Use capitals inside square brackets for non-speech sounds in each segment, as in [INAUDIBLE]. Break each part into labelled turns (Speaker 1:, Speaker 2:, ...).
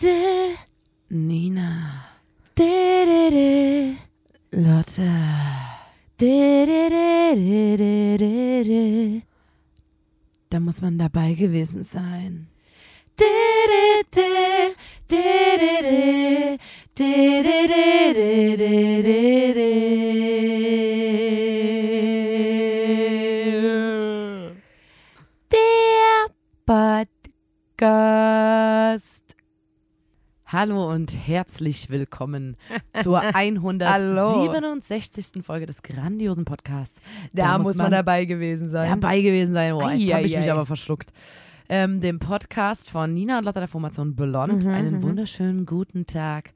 Speaker 1: De.
Speaker 2: Nina.
Speaker 1: De,
Speaker 2: Lotte.
Speaker 1: De, de, de, de, de, de.
Speaker 2: Da muss man dabei gewesen sein. Hallo und herzlich willkommen [LAUGHS] zur 167. Folge des grandiosen Podcasts.
Speaker 1: Da, muss man, dabei gewesen sein.
Speaker 2: dabei gewesen sein. Boah, jetzt habe ich mich
Speaker 1: ei.
Speaker 2: aber verschluckt. Ähm, dem Podcast von Nina und Lotta der Formation Blond.
Speaker 1: Mhm,
Speaker 2: Einen wunderschönen guten Tag.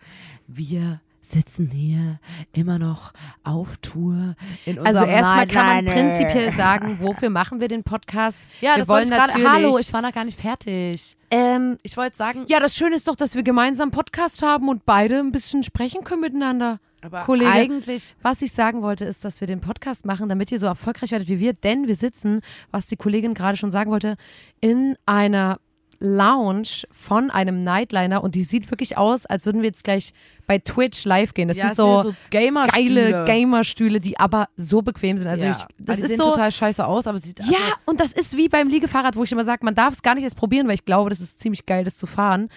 Speaker 2: Wir sitzen hier immer noch auf Tour in
Speaker 1: Also erstmal kann man prinzipiell [LAUGHS] sagen, wofür machen wir den Podcast?
Speaker 2: Ja,
Speaker 1: wir
Speaker 2: das
Speaker 1: wollen natürlich-
Speaker 2: Hallo, ich war noch gar nicht fertig.
Speaker 1: Ähm,
Speaker 2: Ich wollte sagen,
Speaker 1: ja, das Schöne ist doch, dass wir gemeinsam Podcast haben und beide ein bisschen sprechen können miteinander.
Speaker 2: aber
Speaker 1: Kollege.
Speaker 2: eigentlich
Speaker 1: Was ich sagen wollte, ist, dass wir den Podcast machen, damit ihr so erfolgreich werdet wie wir, denn wir sitzen, was die Kollegin gerade schon sagen wollte, in einer Lounge von einem Nightliner und die sieht wirklich aus, als würden wir jetzt gleich bei Twitch live gehen. Das
Speaker 2: ja,
Speaker 1: sind so,
Speaker 2: so Gamer
Speaker 1: geile Gamerstühle, die aber so bequem sind. Also
Speaker 2: ja.
Speaker 1: ich, das
Speaker 2: die
Speaker 1: ist
Speaker 2: sehen
Speaker 1: so,
Speaker 2: total scheiße aus, aber sieht also,
Speaker 1: ja, und das ist wie beim Liegefahrrad, wo ich immer sage, man darf es gar nicht erst probieren, weil ich glaube, das ist ziemlich geil, das zu fahren.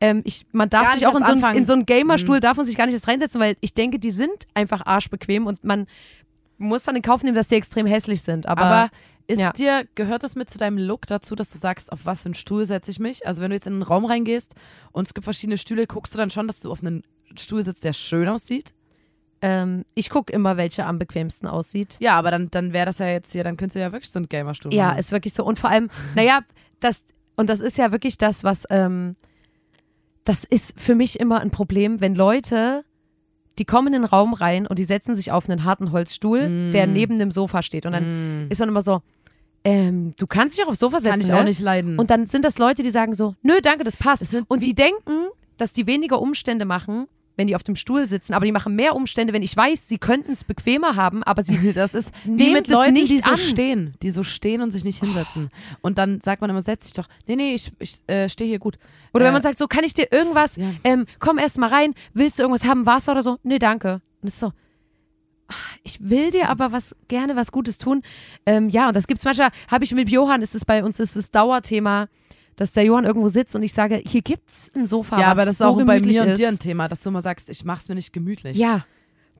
Speaker 1: Ähm, ich, man darf
Speaker 2: Gar
Speaker 1: sich auch in so, einen, in so einen Gamerstuhl, darf man sich gar nicht erst reinsetzen, weil ich denke, die sind einfach arschbequem und man muss dann in Kauf nehmen, dass die extrem hässlich sind. Aber,
Speaker 2: aber ist
Speaker 1: ja.
Speaker 2: dir, gehört das mit zu deinem Look dazu, dass du sagst, auf was für einen Stuhl setze ich mich? Also wenn du jetzt in einen Raum reingehst und es gibt verschiedene Stühle, guckst du dann schon, dass du auf einen Stuhl sitzt, der schön aussieht?
Speaker 1: ähm, ich gucke immer, welche am bequemsten aussieht.
Speaker 2: Ja, aber dann, dann wäre das ja jetzt hier, dann könntest du ja wirklich so einen Gamerstuhl
Speaker 1: Ja,
Speaker 2: machen.
Speaker 1: ist wirklich so. Und vor allem, [LAUGHS] naja, das, und das ist ja wirklich das, was, ähm, das ist für mich immer ein Problem, wenn Leute, die kommen in den Raum rein und die setzen sich auf einen harten Holzstuhl,
Speaker 2: Mm.
Speaker 1: der neben dem Sofa steht. Und dann ist man immer so, ähm, du kannst dich auch aufs Sofa setzen.
Speaker 2: Kann ich
Speaker 1: ne?
Speaker 2: auch nicht leiden.
Speaker 1: Und dann sind das Leute, die sagen so, nö, danke, das passt. Und die denken, dass die weniger Umstände machen, wenn die auf dem Stuhl sitzen, aber die machen mehr Umstände, wenn ich weiß, sie könnten es bequemer haben, aber sie [LAUGHS]
Speaker 2: das ist
Speaker 1: Nehmt
Speaker 2: mit Leuten,
Speaker 1: nicht
Speaker 2: die so
Speaker 1: an.
Speaker 2: stehen, die so stehen und sich nicht hinsetzen. Und dann sagt man immer, setz dich doch. Nee, nee, ich, ich äh, stehe hier gut.
Speaker 1: Oder
Speaker 2: Äh,
Speaker 1: wenn man sagt, so kann ich dir irgendwas,
Speaker 2: Ja.
Speaker 1: ähm, komm erst mal rein, willst du irgendwas haben, Wasser oder so? Nee, danke. Und es ist so, ich will dir aber was gerne was Gutes tun. Ähm, ja, und das gibt's manchmal, habe ich mit Johann, ist es bei uns, ist das Dauerthema, dass der Johann irgendwo sitzt und ich sage, hier gibt's ein Sofa,
Speaker 2: ja, aber das ist
Speaker 1: so
Speaker 2: auch bei mir und
Speaker 1: ist.
Speaker 2: dir ein Thema, dass du immer sagst, ich mach's mir nicht gemütlich.
Speaker 1: Ja,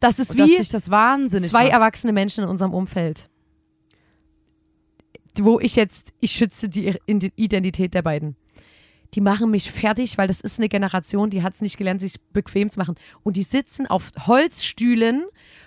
Speaker 1: das ist
Speaker 2: Und dass
Speaker 1: wie
Speaker 2: sich das wahnsinnig
Speaker 1: zwei
Speaker 2: macht.
Speaker 1: erwachsene Menschen in unserem Umfeld, wo ich jetzt, ich schütze die Identität der beiden. Die machen mich fertig, weil das ist eine Generation, die hat es nicht gelernt, sich bequem zu machen. Und die sitzen auf Holzstühlen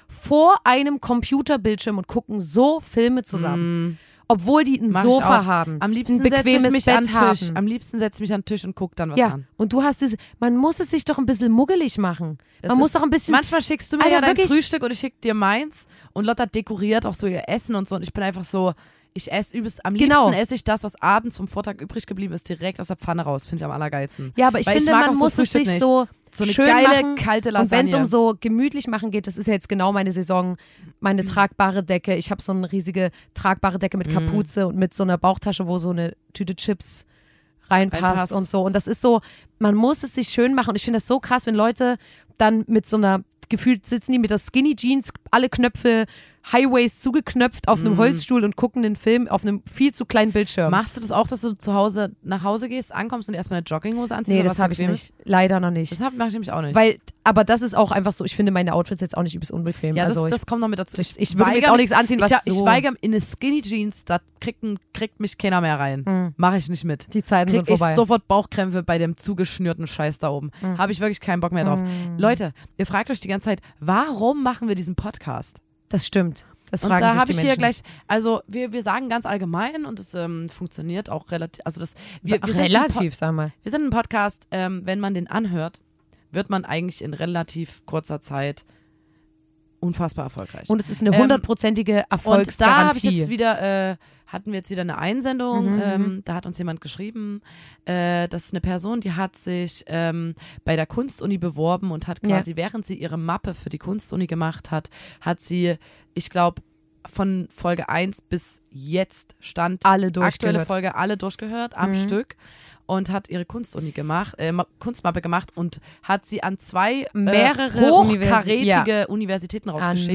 Speaker 1: vor einem Computerbildschirm und gucken so Filme zusammen. Obwohl die ein
Speaker 2: Mm. Mach
Speaker 1: Sofa haben,
Speaker 2: Am liebsten
Speaker 1: ein
Speaker 2: setze ich mich
Speaker 1: Bett
Speaker 2: an den Tisch.
Speaker 1: haben.
Speaker 2: Am liebsten setze ich mich an den Tisch und guck dann was
Speaker 1: ja,
Speaker 2: an.
Speaker 1: und du hast diese, man muss es sich doch ein bisschen muggelig machen.
Speaker 2: Das
Speaker 1: man muss doch ein bisschen,
Speaker 2: Manchmal schickst du mir
Speaker 1: Alter,
Speaker 2: ja dein? Frühstück und ich schick dir meins und Lotta dekoriert auch so ihr Essen und so und ich bin einfach so, ich esse übelst, am
Speaker 1: Genau.
Speaker 2: liebsten esse ich das, was abends vom Vortag übrig geblieben ist, direkt aus der Pfanne raus, finde ich am allergeilsten.
Speaker 1: ja, aber ich
Speaker 2: Weil ich
Speaker 1: finde,
Speaker 2: mag
Speaker 1: man
Speaker 2: so
Speaker 1: muss es
Speaker 2: Frühstück
Speaker 1: sich
Speaker 2: nicht.
Speaker 1: so,
Speaker 2: So eine
Speaker 1: schön
Speaker 2: geile,
Speaker 1: machen.
Speaker 2: kalte
Speaker 1: Und wenn
Speaker 2: Lasagne.
Speaker 1: es um so gemütlich machen geht, das ist ja jetzt genau meine Saison, meine
Speaker 2: Mhm.
Speaker 1: tragbare Decke. Ich habe so eine riesige tragbare Decke mit Kapuze und mit so einer Bauchtasche, wo so eine Tüte Chips reinpasst,
Speaker 2: Reinpasst.
Speaker 1: und so. Und das ist so, man muss es sich schön machen. Und ich finde das so krass, wenn Leute dann mit so einer, gefühlt sitzen die mit der Skinny Jeans, alle Knöpfe, Highways zugeknöpft auf einem
Speaker 2: Mhm.
Speaker 1: Holzstuhl und gucken den Film auf einem viel zu kleinen Bildschirm.
Speaker 2: Machst du das auch, dass du zu Hause nach Hause gehst, ankommst und erstmal eine Jogginghose anziehst?
Speaker 1: nee, das habe ich nicht. Leider noch nicht.
Speaker 2: Das mache ich nämlich auch nicht.
Speaker 1: Weil, aber das ist auch einfach so, ich finde meine Outfits jetzt auch nicht übelst unbequem.
Speaker 2: ja,
Speaker 1: also
Speaker 2: das,
Speaker 1: ich,
Speaker 2: das kommt noch mit dazu.
Speaker 1: ich, ich würde mir jetzt auch nichts anziehen, was
Speaker 2: ich, ich
Speaker 1: so,
Speaker 2: weigere in eine Skinny Jeans, da kriegt, kriegt mich keiner mehr rein. Mache ich nicht mit.
Speaker 1: die Zeiten
Speaker 2: Krieg
Speaker 1: sind
Speaker 2: ich
Speaker 1: vorbei.
Speaker 2: sofort Bauchkrämpfe bei dem zugeschnürten Scheiß da oben. Habe ich wirklich keinen Bock mehr drauf. Leute, ihr fragt euch die ganze Zeit, warum machen wir diesen Podcast?
Speaker 1: Das stimmt. Das
Speaker 2: Und da habe ich
Speaker 1: Menschen.
Speaker 2: hier gleich, also wir, wir sagen ganz allgemein und es ähm, funktioniert auch relativ, also das, wir, wir,
Speaker 1: Relativ, sag mal.
Speaker 2: Wir sind ein Podcast, ähm, wenn man den anhört, wird man eigentlich in relativ kurzer Zeit unfassbar erfolgreich.
Speaker 1: Und es ist eine
Speaker 2: Ähm,
Speaker 1: hundertprozentige
Speaker 2: Und da habe ich
Speaker 1: Erfolgsgarantie.
Speaker 2: jetzt wieder, äh, hatten wir jetzt wieder eine Einsendung.
Speaker 1: Mhm,
Speaker 2: ähm, da hat uns jemand geschrieben, äh, das ist eine Person, die hat sich ähm, bei der Kunstuni beworben und hat
Speaker 1: Ja.
Speaker 2: quasi, während sie ihre Mappe für die Kunstuni gemacht hat, hat sie, ich glaube, von Folge 1 bis jetzt stand
Speaker 1: Alle
Speaker 2: aktuelle. Folge alle durchgehört am
Speaker 1: Mhm.
Speaker 2: Stück und hat ihre Kunstuni gemacht, äh, Ma- Kunstmappe gemacht und hat sie an zwei
Speaker 1: Mehrere
Speaker 2: äh,
Speaker 1: Universi-
Speaker 2: hochkarätige Universitäten rausgeschickt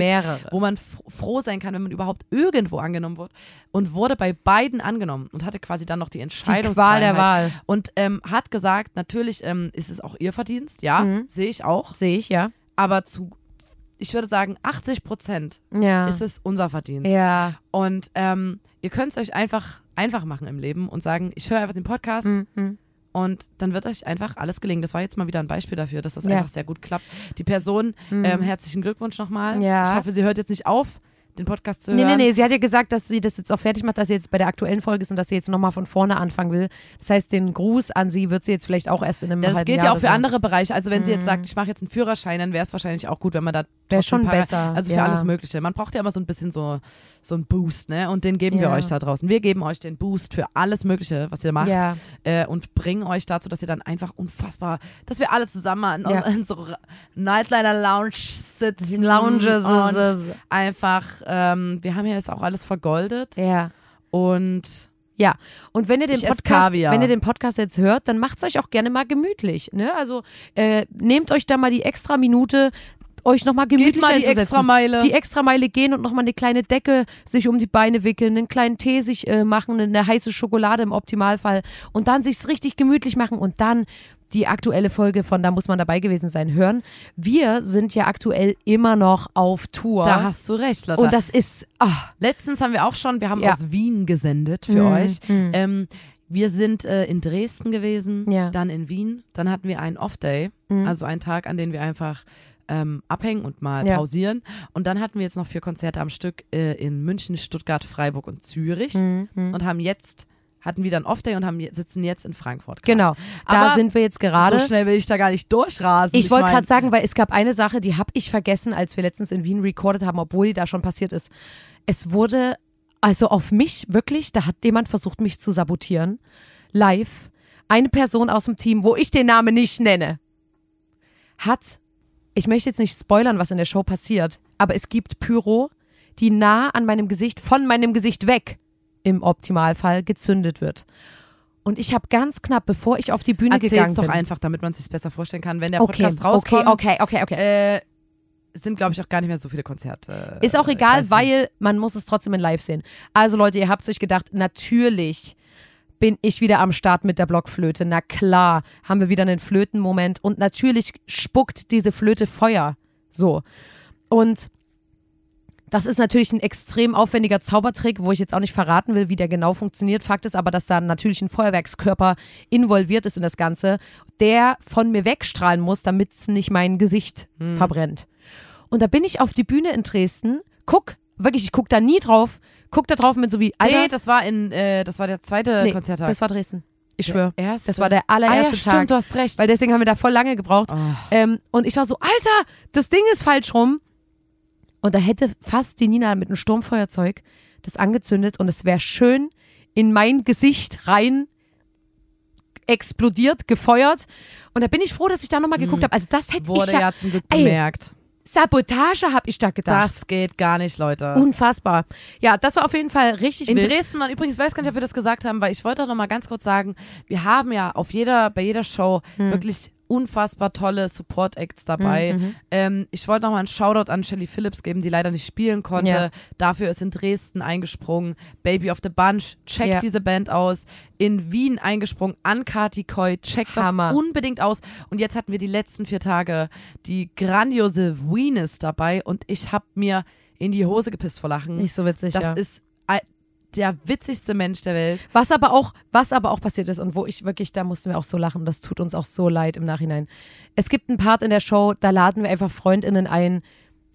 Speaker 2: wo man froh sein kann, wenn man überhaupt irgendwo angenommen wird. Und wurde bei beiden angenommen und hatte quasi dann noch die Entscheidungsfreiheit.
Speaker 1: Qual der Wahl.
Speaker 2: Und ähm, hat gesagt, natürlich ähm, ist es auch ihr Verdienst, ja,
Speaker 1: Mhm.
Speaker 2: sehe ich auch.
Speaker 1: Sehe ich, ja.
Speaker 2: Aber zu, ich würde sagen, 80 Prozent
Speaker 1: Ja.
Speaker 2: ist es unser Verdienst.
Speaker 1: ja.
Speaker 2: Und ähm, ihr könnt es euch einfach einfach machen im Leben und sagen, ich höre einfach den Podcast
Speaker 1: Mhm.
Speaker 2: und dann wird euch einfach alles gelingen. Das war jetzt mal wieder ein Beispiel dafür, dass das
Speaker 1: Ja.
Speaker 2: einfach sehr gut klappt. Die Person,
Speaker 1: Mhm.
Speaker 2: ähm, herzlichen Glückwunsch nochmal.
Speaker 1: Ja.
Speaker 2: Ich hoffe, sie hört jetzt nicht auf, den Podcast zu
Speaker 1: Nee,
Speaker 2: hören.
Speaker 1: nee, nee, sie hat ja gesagt, dass sie das jetzt auch fertig macht, dass sie jetzt bei der aktuellen Folge ist und dass sie jetzt nochmal von vorne anfangen will. Das heißt, den Gruß an sie wird sie jetzt vielleicht auch erst in einem
Speaker 2: Das
Speaker 1: halben
Speaker 2: geht
Speaker 1: Jahr
Speaker 2: ja auch für andere Bereiche. Also wenn sie jetzt
Speaker 1: Mhm.
Speaker 2: sagt, ich mache jetzt einen Führerschein, dann wäre es wahrscheinlich auch gut, wenn man da
Speaker 1: Wäre schon besser.
Speaker 2: Also für
Speaker 1: ja.
Speaker 2: alles Mögliche. Man braucht ja immer so ein bisschen so, so einen Boost, ne? Und den geben wir
Speaker 1: Ja.
Speaker 2: euch da draußen. Wir geben euch den Boost für alles Mögliche, was ihr macht.
Speaker 1: Ja,
Speaker 2: Äh, und bringen euch dazu, dass ihr dann einfach unfassbar, dass wir alle zusammen in,
Speaker 1: Ja.
Speaker 2: in so Nightliner Lounge sitzen.
Speaker 1: Lounges.
Speaker 2: und
Speaker 1: ist-
Speaker 2: einfach, ähm, wir haben ja jetzt auch alles vergoldet.
Speaker 1: Ja.
Speaker 2: Und
Speaker 1: Ja, und wenn ihr den
Speaker 2: Ich
Speaker 1: Podcast, wenn ihr den Podcast jetzt hört, dann macht's euch auch gerne mal gemütlich. Ne? Also äh, nehmt euch da mal die extra Minute, euch nochmal gemütlich
Speaker 2: mal die
Speaker 1: einzusetzen.
Speaker 2: extra Meile.
Speaker 1: die extra Meile gehen und nochmal eine kleine Decke sich um die Beine wickeln, einen kleinen Tee sich äh, machen, eine heiße Schokolade im Optimalfall und dann sich's richtig gemütlich machen und dann die aktuelle Folge von Da muss man dabei gewesen sein hören. Wir sind ja aktuell immer noch auf Tour.
Speaker 2: da hast du recht, Lotta.
Speaker 1: und das ist, ah,
Speaker 2: Letztens haben wir auch schon, wir haben
Speaker 1: Ja.
Speaker 2: aus Wien gesendet für
Speaker 1: Mhm,
Speaker 2: euch.
Speaker 1: mhm.
Speaker 2: Ähm, wir sind äh, in Dresden gewesen,
Speaker 1: Ja.
Speaker 2: dann in Wien, dann hatten wir einen Off-Day,
Speaker 1: Mhm.
Speaker 2: also einen Tag, an dem wir einfach ähm, abhängen und mal
Speaker 1: Ja.
Speaker 2: pausieren. Und dann hatten wir jetzt noch vier Konzerte am Stück äh, in München, Stuttgart, Freiburg und Zürich
Speaker 1: Mhm, mhm.
Speaker 2: und haben jetzt, hatten wieder einen Off-Day und haben, sitzen jetzt in Frankfurt. grad.
Speaker 1: Genau, da
Speaker 2: Aber
Speaker 1: sind wir jetzt gerade.
Speaker 2: So schnell will ich da gar nicht durchrasen.
Speaker 1: Ich wollte
Speaker 2: mein,
Speaker 1: gerade sagen, weil es gab eine Sache, die habe ich vergessen, als wir letztens in Wien recorded haben, obwohl die da schon passiert ist. Es wurde, also auf mich wirklich, da hat jemand versucht, mich zu sabotieren. Live. Eine Person aus dem Team, wo ich den Namen nicht nenne, hat, ich möchte jetzt nicht spoilern, was in der Show passiert, aber es gibt Pyro, die nah an meinem Gesicht, von meinem Gesicht weg, im Optimalfall gezündet wird. Und ich habe ganz knapp, bevor ich auf die Bühne gegangen
Speaker 2: Erzähl's doch
Speaker 1: bin.
Speaker 2: einfach, damit man sich besser vorstellen kann. Wenn der
Speaker 1: Okay,
Speaker 2: Podcast rauskommt,
Speaker 1: okay, okay, okay, okay.
Speaker 2: äh, sind, glaube ich, auch gar nicht mehr so viele Konzerte.
Speaker 1: Ist auch egal,
Speaker 2: weiß nicht.
Speaker 1: weil man muss es trotzdem in live sehen. Also Leute, ihr habt euch gedacht, natürlich bin ich wieder am Start mit der Blockflöte. Na klar, haben wir wieder einen Flötenmoment und natürlich spuckt diese Flöte Feuer. So. Und das ist natürlich ein extrem aufwendiger Zaubertrick, wo ich jetzt auch nicht verraten will, wie der genau funktioniert. Fakt ist aber, dass da natürlich ein Feuerwerkskörper involviert ist in das Ganze, der von mir wegstrahlen muss, damit es nicht mein Gesicht
Speaker 2: Hm.
Speaker 1: verbrennt. Und da bin ich auf die Bühne in Dresden, guck, wirklich, ich guck da nie drauf, guck da drauf mit so wie, Alter,
Speaker 2: Nee, das war in, äh, das war der zweite
Speaker 1: nee,
Speaker 2: Konzerttag.
Speaker 1: das war Dresden. Ich schwöre. Das war der
Speaker 2: ah, ja,
Speaker 1: allererste
Speaker 2: stimmt,
Speaker 1: Tag.
Speaker 2: du hast recht.
Speaker 1: Weil deswegen haben wir da voll lange gebraucht.
Speaker 2: oh.
Speaker 1: Ähm, und ich war so, Alter, das Ding ist falsch rum. Und da hätte fast die Nina mit einem Sturmfeuerzeug das angezündet und es wäre schön in mein Gesicht rein explodiert, gefeuert. Und da bin ich froh, dass ich da nochmal geguckt habe. Also das hätte
Speaker 2: Mhm. Wurde
Speaker 1: ich
Speaker 2: ja,
Speaker 1: ja,
Speaker 2: zum Glück
Speaker 1: Ey,
Speaker 2: bemerkt.
Speaker 1: Sabotage habe ich da gedacht.
Speaker 2: Das geht gar nicht, Leute.
Speaker 1: Unfassbar. Ja, das war auf jeden Fall richtig
Speaker 2: in
Speaker 1: wild.
Speaker 2: Dresden, man übrigens, ich weiß gar nicht, ob wir das gesagt haben, weil ich wollte auch noch mal ganz kurz sagen, wir haben ja auf jeder, bei jeder Show
Speaker 1: Hm.
Speaker 2: wirklich unfassbar tolle Support-Acts dabei.
Speaker 1: Mhm.
Speaker 2: Ähm, ich wollte noch mal einen Shoutout an Shelly Phillips geben, die leider nicht spielen konnte.
Speaker 1: Ja.
Speaker 2: Dafür ist in Dresden eingesprungen. Baby of the Bunch, checkt
Speaker 1: Ja.
Speaker 2: diese Band aus. In Wien eingesprungen, an Kati Koi, checkt
Speaker 1: Hammer.
Speaker 2: das unbedingt aus. Und jetzt hatten wir die letzten vier Tage die grandiose Weenus dabei und ich habe mir in die Hose gepisst vor Lachen.
Speaker 1: Nicht so witzig,
Speaker 2: Das
Speaker 1: ja.
Speaker 2: ist ein- der witzigste Mensch der Welt.
Speaker 1: Was aber auch, was aber auch passiert ist und wo ich wirklich, da mussten wir auch so lachen, das tut uns auch so leid im Nachhinein. Es gibt einen Part in der Show, da laden wir einfach FreundInnen ein,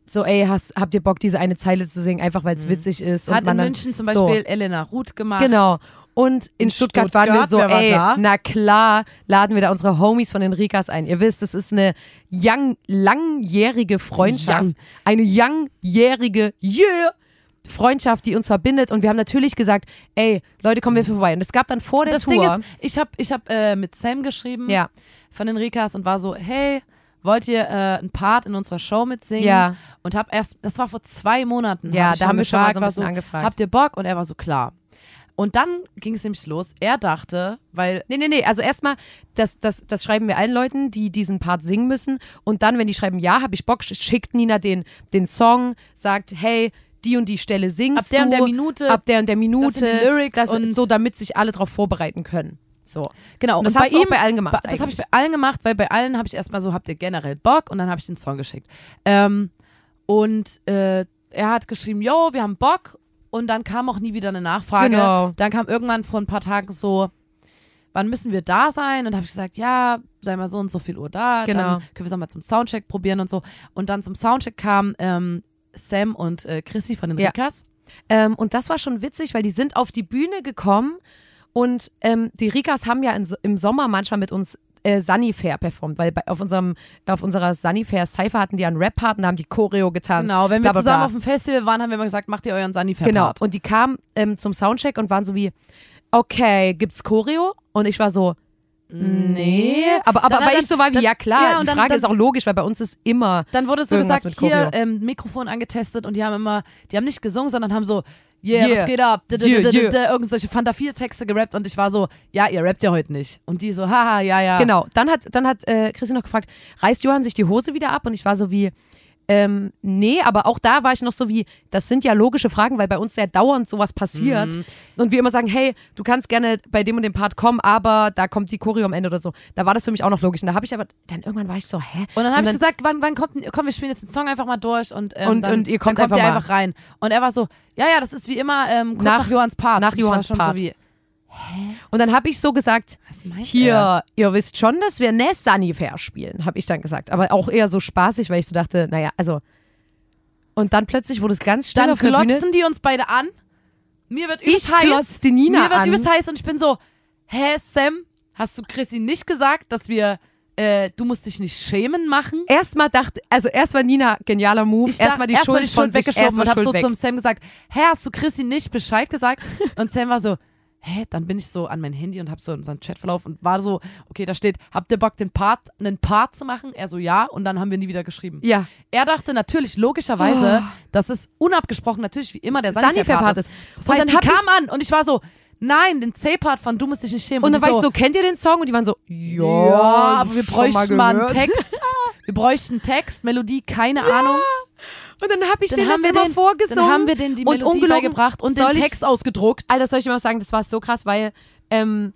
Speaker 1: so, ey, hast, habt ihr Bock, diese eine Zeile zu singen, einfach weil es witzig ist.
Speaker 2: Mhm. Hat in München zum
Speaker 1: so.
Speaker 2: Beispiel Elena Ruth gemacht.
Speaker 1: Genau. Und in,
Speaker 2: In
Speaker 1: Stuttgart, waren wir
Speaker 2: Stuttgart,
Speaker 1: so, ey,
Speaker 2: da?
Speaker 1: na klar, laden wir da unsere Homies von den Rikas ein. Ihr wisst, es ist eine young, langjährige Freundschaft.
Speaker 2: Young.
Speaker 1: Eine langjährige, yeah, Freundschaft, die uns verbindet. Und wir haben natürlich gesagt, ey, Leute, kommen wir vorbei. Und es gab dann vor der
Speaker 2: Das
Speaker 1: Tour.
Speaker 2: Ding ist, ich habe ich hab, äh, mit Sam geschrieben
Speaker 1: ja,
Speaker 2: von den Rikas und war so, hey, wollt ihr äh, einen Part in unserer Show mitsingen?
Speaker 1: Ja.
Speaker 2: Und hab erst, das war vor zwei Monaten.
Speaker 1: Ja,
Speaker 2: hab ich
Speaker 1: da haben wir schon mal so ein bisschen angefragt.
Speaker 2: Habt ihr Bock? Und er war so, klar. Und dann ging es nämlich los. Er dachte, weil
Speaker 1: Nee, nee, nee. Also erstmal, das, das, das schreiben wir allen Leuten, die diesen Part singen müssen. Und dann, wenn die schreiben, ja, habe ich Bock, sch- schickt Nina den, den Song, sagt, hey, die und die Stelle singst
Speaker 2: ab der
Speaker 1: du.
Speaker 2: und der Minute,
Speaker 1: ab der und der Minute.
Speaker 2: das Lyrics
Speaker 1: das,
Speaker 2: und-
Speaker 1: so, damit sich alle darauf vorbereiten können. So.
Speaker 2: genau.
Speaker 1: Und das auch
Speaker 2: ihm,
Speaker 1: bei allen gemacht.
Speaker 2: Ba- Das habe ich bei allen gemacht, weil bei allen habe ich erstmal so, habt ihr generell Bock? Und dann habe ich den Song geschickt. Ähm, und äh, er hat geschrieben, yo, wir haben Bock. Und dann kam auch nie wieder eine Nachfrage.
Speaker 1: Genau.
Speaker 2: Dann kam irgendwann vor ein paar Tagen so, wann müssen wir da sein? Und dann habe ich gesagt, ja, sei mal so und so viel Uhr da.
Speaker 1: Genau.
Speaker 2: Dann können wir es mal zum Soundcheck probieren und so. Und dann zum Soundcheck kamen ähm, Sam und äh, Chrissy von den
Speaker 1: Ja.
Speaker 2: Rikas.
Speaker 1: Ähm, und das war schon witzig, weil die sind auf die Bühne gekommen und ähm, die Rikas haben ja in, im Sommer manchmal mit uns äh, Sunnyfair performt, weil bei, auf, unserem, auf unserer Sunnyfair Cypher hatten die einen Rap-Part und da haben die Choreo getanzt.
Speaker 2: Genau, wenn wir
Speaker 1: bla,
Speaker 2: zusammen
Speaker 1: bla.
Speaker 2: auf dem Festival waren, haben wir immer gesagt, macht ihr euren Sunnyfair
Speaker 1: Genau.
Speaker 2: Part.
Speaker 1: Und die kamen ähm, zum Soundcheck und waren so wie, okay, gibt's Choreo? Und ich war so, nee. Aber, aber
Speaker 2: Dann-
Speaker 1: weil
Speaker 2: dann-
Speaker 1: ich so war wie,
Speaker 2: dann-
Speaker 1: ja klar,
Speaker 2: ja,
Speaker 1: die Frage ist auch logisch, weil bei uns ist immer,
Speaker 2: Dann wurde so gesagt, hier ähm, Mikrofon angetestet und die haben immer, die haben nicht gesungen, sondern haben so, yeah,
Speaker 1: Yeah.
Speaker 2: was geht ab?
Speaker 1: Yeah, yeah.
Speaker 2: Irgend solche Fanta 4 Texte gerappt und ich war so, ja, ihr rappt ja heute nicht. Und die so, haha, ja, ja.
Speaker 1: genau. Dann hat, dann hat äh, Chrissy noch gefragt, reißt Johann sich die Hose wieder ab? Und ich war so wie, ähm, nee, aber auch da war ich noch so wie, das sind ja logische Fragen, weil bei uns ja dauernd sowas passiert.
Speaker 2: Mhm.
Speaker 1: Und wir immer sagen, hey, du kannst gerne bei dem und dem Part kommen, aber da kommt die Choreo am Ende oder so. Da war das für mich auch noch logisch. Und da habe ich aber, dann irgendwann war ich so, hä?
Speaker 2: Und dann habe ich gesagt, wann, wann kommt, komm, wir spielen jetzt den Song einfach mal durch und, ähm,
Speaker 1: Und-
Speaker 2: dann,
Speaker 1: und ihr kommt
Speaker 2: dann kommt
Speaker 1: einfach
Speaker 2: ihr einfach rein. Und er war so, ja, ja, das ist wie immer ähm, kurz nach,
Speaker 1: Nach-
Speaker 2: Johanns Part.
Speaker 1: nach Johanns Part.
Speaker 2: So wie,
Speaker 1: Und dann habe ich so gesagt,
Speaker 2: was meint er?
Speaker 1: hier, ihr wisst schon, dass wir ne Sunnyfair spielen, habe ich dann gesagt. Aber auch eher so spaßig, weil ich so dachte, naja, also. Und dann plötzlich wurde es ganz still
Speaker 2: Dann
Speaker 1: auf der Bühne.
Speaker 2: glotzen die uns beide an. Mir wird übelst
Speaker 1: Ich
Speaker 2: heiß.
Speaker 1: glotzte Nina
Speaker 2: Mir wird
Speaker 1: an.
Speaker 2: übelst heiß und ich bin so, hä, Sam, hast du Chrissy nicht gesagt, dass wir, äh, du musst dich nicht schämen machen?
Speaker 1: Erstmal dachte, also erst war Nina genialer Move,
Speaker 2: Ich
Speaker 1: erstmal die
Speaker 2: dachte,
Speaker 1: Schuld,
Speaker 2: erstmal
Speaker 1: von sich,
Speaker 2: weggeschoben
Speaker 1: erstmal
Speaker 2: und hab
Speaker 1: Schuld
Speaker 2: so
Speaker 1: weg.
Speaker 2: zum Sam gesagt, hä, hast du Chrissy nicht Bescheid gesagt? [LAUGHS] Und Sam war so, hä, dann bin ich so an mein Handy und hab so unseren Chatverlauf und war so, okay, da steht, habt ihr Bock, den Part, einen Part zu machen? Er so, ja, und dann haben wir nie wieder geschrieben.
Speaker 1: ja,
Speaker 2: Er dachte natürlich, logischerweise, dass es unabgesprochen natürlich wie immer der Sunnyfair-Part ist.
Speaker 1: ist.
Speaker 2: Das
Speaker 1: Und
Speaker 2: heißt,
Speaker 1: dann
Speaker 2: die
Speaker 1: hab
Speaker 2: kam an und ich war so, nein, den C-Part von Du musst dich nicht schämen.
Speaker 1: und dann
Speaker 2: die
Speaker 1: war ich so, kennt ihr den Song? Und die waren so,
Speaker 2: ja,
Speaker 1: ja,
Speaker 2: aber wir bräuchten mal, einen
Speaker 1: gehört.
Speaker 2: Text. Wir bräuchten Text, Melodie, keine Ahnung.
Speaker 1: Und dann habe ich
Speaker 2: Dann
Speaker 1: denen
Speaker 2: haben
Speaker 1: das
Speaker 2: wir
Speaker 1: immer
Speaker 2: den,
Speaker 1: vorgesungen.
Speaker 2: dann haben wir denen die
Speaker 1: und
Speaker 2: Melodie beigebracht und den
Speaker 1: ich-
Speaker 2: Text ausgedruckt.
Speaker 1: Alter, soll ich dir mal sagen, das war so krass, weil ähm,